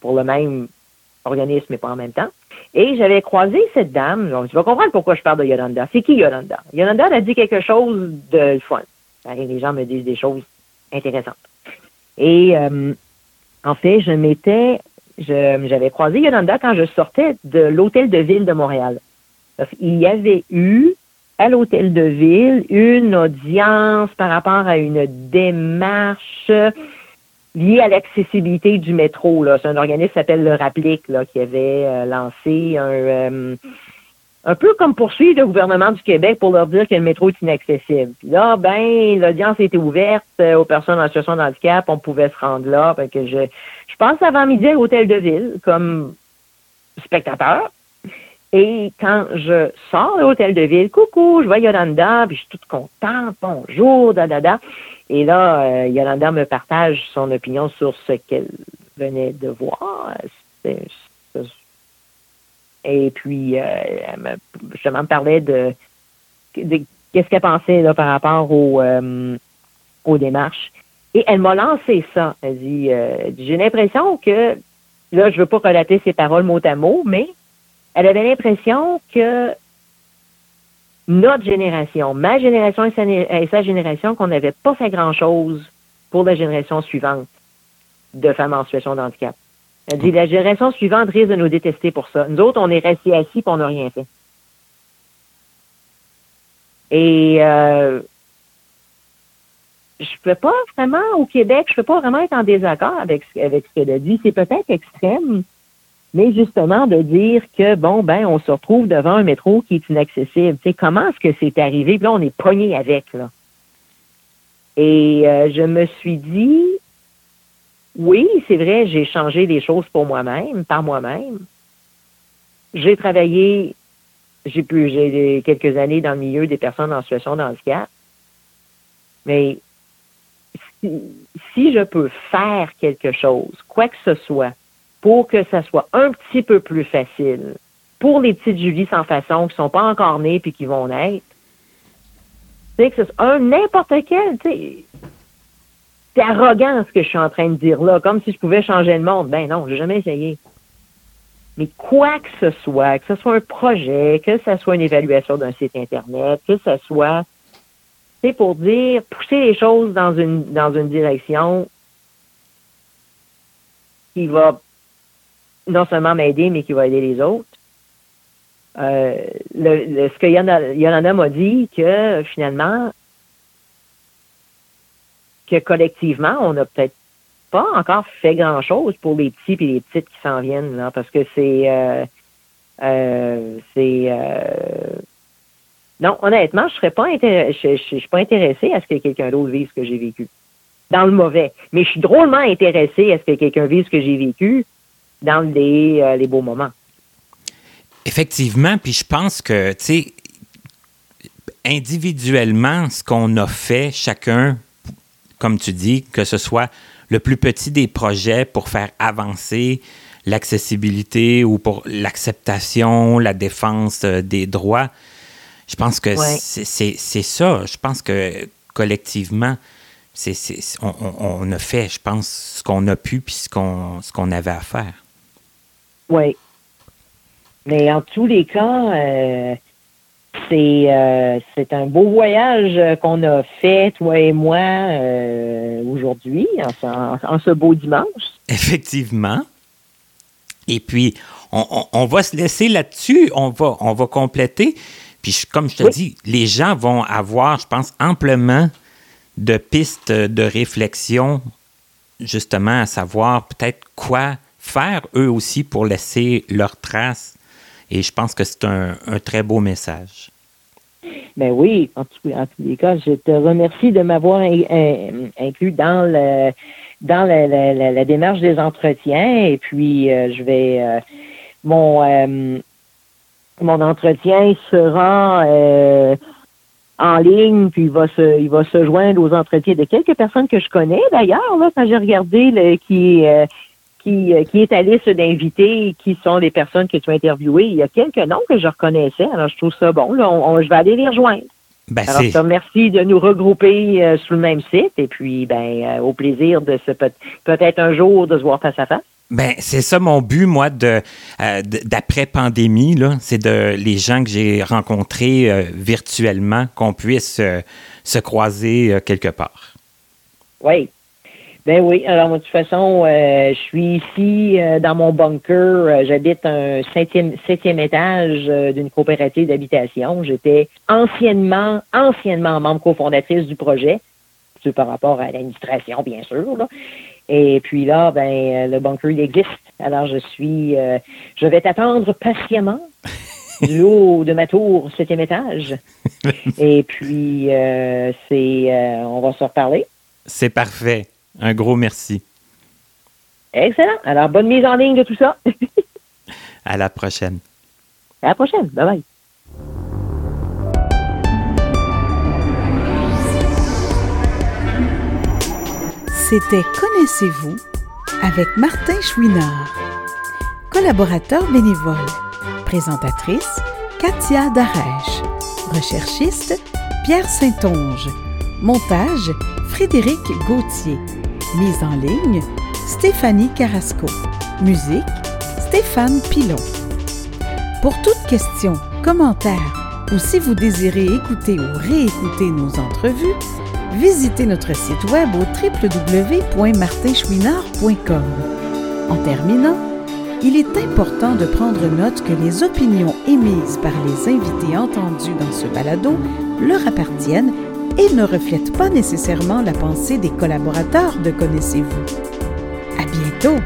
pour le même organisme, mais pas en même temps. Et j'avais croisé cette dame. Tu vas comprendre pourquoi je parle de Yolanda. C'est qui Yolanda? Yolanda a dit quelque chose de fun. Les gens me disent des choses intéressantes. Et en fait, je m'étais j'avais croisé Yolanda quand je sortais de l'hôtel de ville de Montréal. Il y avait eu à l'hôtel de ville une audience par rapport à une démarche liée à l'accessibilité du métro. C'est un organisme qui s'appelle le Rapplique là, qui avait euh, lancé un, euh, un peu comme poursuivre le gouvernement du Québec pour leur dire que le métro est inaccessible. Puis là, ben, l'audience était ouverte euh, aux personnes en situation de handicap, on pouvait se rendre là. que je, je pense avant midi à l'hôtel de ville comme spectateur. Et quand je sors de l'hôtel de ville, coucou, je vois Yolanda, puis je suis toute contente, bonjour, da, da, da. Et là, euh, Yolanda me partage son opinion sur ce qu'elle venait de voir. Et puis, euh, elle me, justement, me parlait de, qu'est-ce qu'elle pensait là, par rapport euh, aux démarches. Et elle m'a lancé ça. Elle dit, euh, j'ai l'impression que, là, je veux pas relater ses paroles mot à mot, mais elle avait l'impression que notre génération, ma génération et sa, génération, qu'on n'avait pas fait grand-chose pour la génération suivante de femmes en situation de handicap. Elle dit, la génération suivante risque de nous détester pour ça. Nous autres, on est restés assis et on n'a rien fait. Et euh, je ne peux pas vraiment, au Québec, je ne peux pas vraiment être en désaccord avec, avec ce qu'elle a dit. C'est peut-être extrême, mais justement de dire que, bon, ben, on se retrouve devant un métro qui est inaccessible. Tu sais, comment est-ce que c'est arrivé? Puis là, on est pogné avec, là. Et euh, je me suis dit, oui, c'est vrai, j'ai changé des choses pour moi-même, par moi-même. J'ai travaillé, j'ai pu, j'ai quelques années dans le milieu des personnes en situation de handicap. Mais si je peux faire quelque chose, quoi que ce soit, pour que ça soit un petit peu plus facile pour les petites Julie sans façon qui sont pas encore nées puis qui vont naître, c'est que c'est un n'importe quel, tu sais, c'est arrogant ce que je suis en train de dire là, comme si je pouvais changer le monde. Ben non, j'ai jamais essayé. Mais quoi que ce soit, que ce soit un projet, que ce soit une évaluation d'un site Internet, que ce soit, c'est pour dire, pousser les choses dans une, dans une direction qui va non seulement m'aider, mais qui va aider les autres. Euh, le, ce que Yolanda m'a dit, que finalement, que collectivement, on n'a peut-être pas encore fait grand-chose pour les petits et les petites qui s'en viennent, là, parce que c'est... Euh, euh, c'est... Euh, non, honnêtement, je serais pas je, je, suis pas intéressée à ce que quelqu'un d'autre vive ce que j'ai vécu. Dans le mauvais. Mais je suis drôlement intéressée à ce que quelqu'un vive ce que j'ai vécu dans les, les beaux moments. Effectivement, puis je pense que, tu sais, individuellement, ce qu'on a fait chacun comme tu dis, que ce soit le plus petit des projets pour faire avancer l'accessibilité ou pour l'acceptation, la défense euh, des droits. Je pense que c'est ça. Je pense que collectivement, c'est on, on, a fait, je pense, ce qu'on a pu puis ce qu'on qu'on avait à faire. Oui. Mais en tous les cas, euh, c'est euh, c'est un beau voyage qu'on a fait, toi et moi, euh, aujourd'hui, en, ce beau dimanche. Effectivement. Et puis, on, va se laisser là-dessus, on va, on va compléter. Puis, comme je te dis, les gens vont avoir, je pense, amplement de pistes de réflexion, justement, à savoir peut-être quoi faire eux aussi pour laisser leur trace Et je pense que c'est un, très beau message. Ben oui, en, tous les cas, je te remercie de m'avoir inclus dans le dans la, démarche des entretiens. Et puis, euh, je vais euh, mon euh, mon entretien sera en ligne, puis il va se il va se joindre aux entretiens de quelques personnes que je connais d'ailleurs. Là, quand j'ai regardé le, qui qui, qui est ta liste d'invités, qui sont les personnes que tu as interviewées, il y a quelques noms que je reconnaissais. Alors, je trouve ça bon. Là, je vais aller les rejoindre. Ben, Alors, je te remercie de nous regrouper euh, sur le même site et puis ben euh, au plaisir de se peut-être un jour de se voir face à face. Ben, c'est ça mon but, moi, de, euh, d'après pandémie, là, c'est de les gens que j'ai rencontrés virtuellement, qu'on puisse se croiser quelque part. Oui, ben oui, alors de toute façon, euh, je suis ici euh, dans mon bunker. Euh, j'habite un septième, septième étage d'une coopérative d'habitation. J'étais anciennement, anciennement membre cofondatrice du projet, par rapport à l'administration, bien sûr. Et puis là, ben le bunker il existe. Alors je suis, je vais t'attendre patiemment du haut de ma tour, septième étage. Et puis c'est, on va se reparler. C'est parfait. Un gros merci. Excellent. Alors, bonne mise en ligne de tout ça. à la prochaine. À la prochaine. Bye bye. C'était Connaissez-vous avec Martin Chouinard. Collaborateur bénévole. Présentatrice Katia Darèche. Recherchiste Pierre Saint-Onge. Montage Frédéric Gauthier. Mise en ligne, Stéphanie Carrasco. Musique, Stéphane Pilon. Pour toute question, commentaire ou si vous désirez écouter ou réécouter nos entrevues, visitez notre site web au www.martinchouinard.com. En terminant, il est important de prendre note que les opinions émises par les invités entendus dans ce balado leur appartiennent et ne reflète pas nécessairement la pensée des collaborateurs de Connaissez-vous. À bientôt!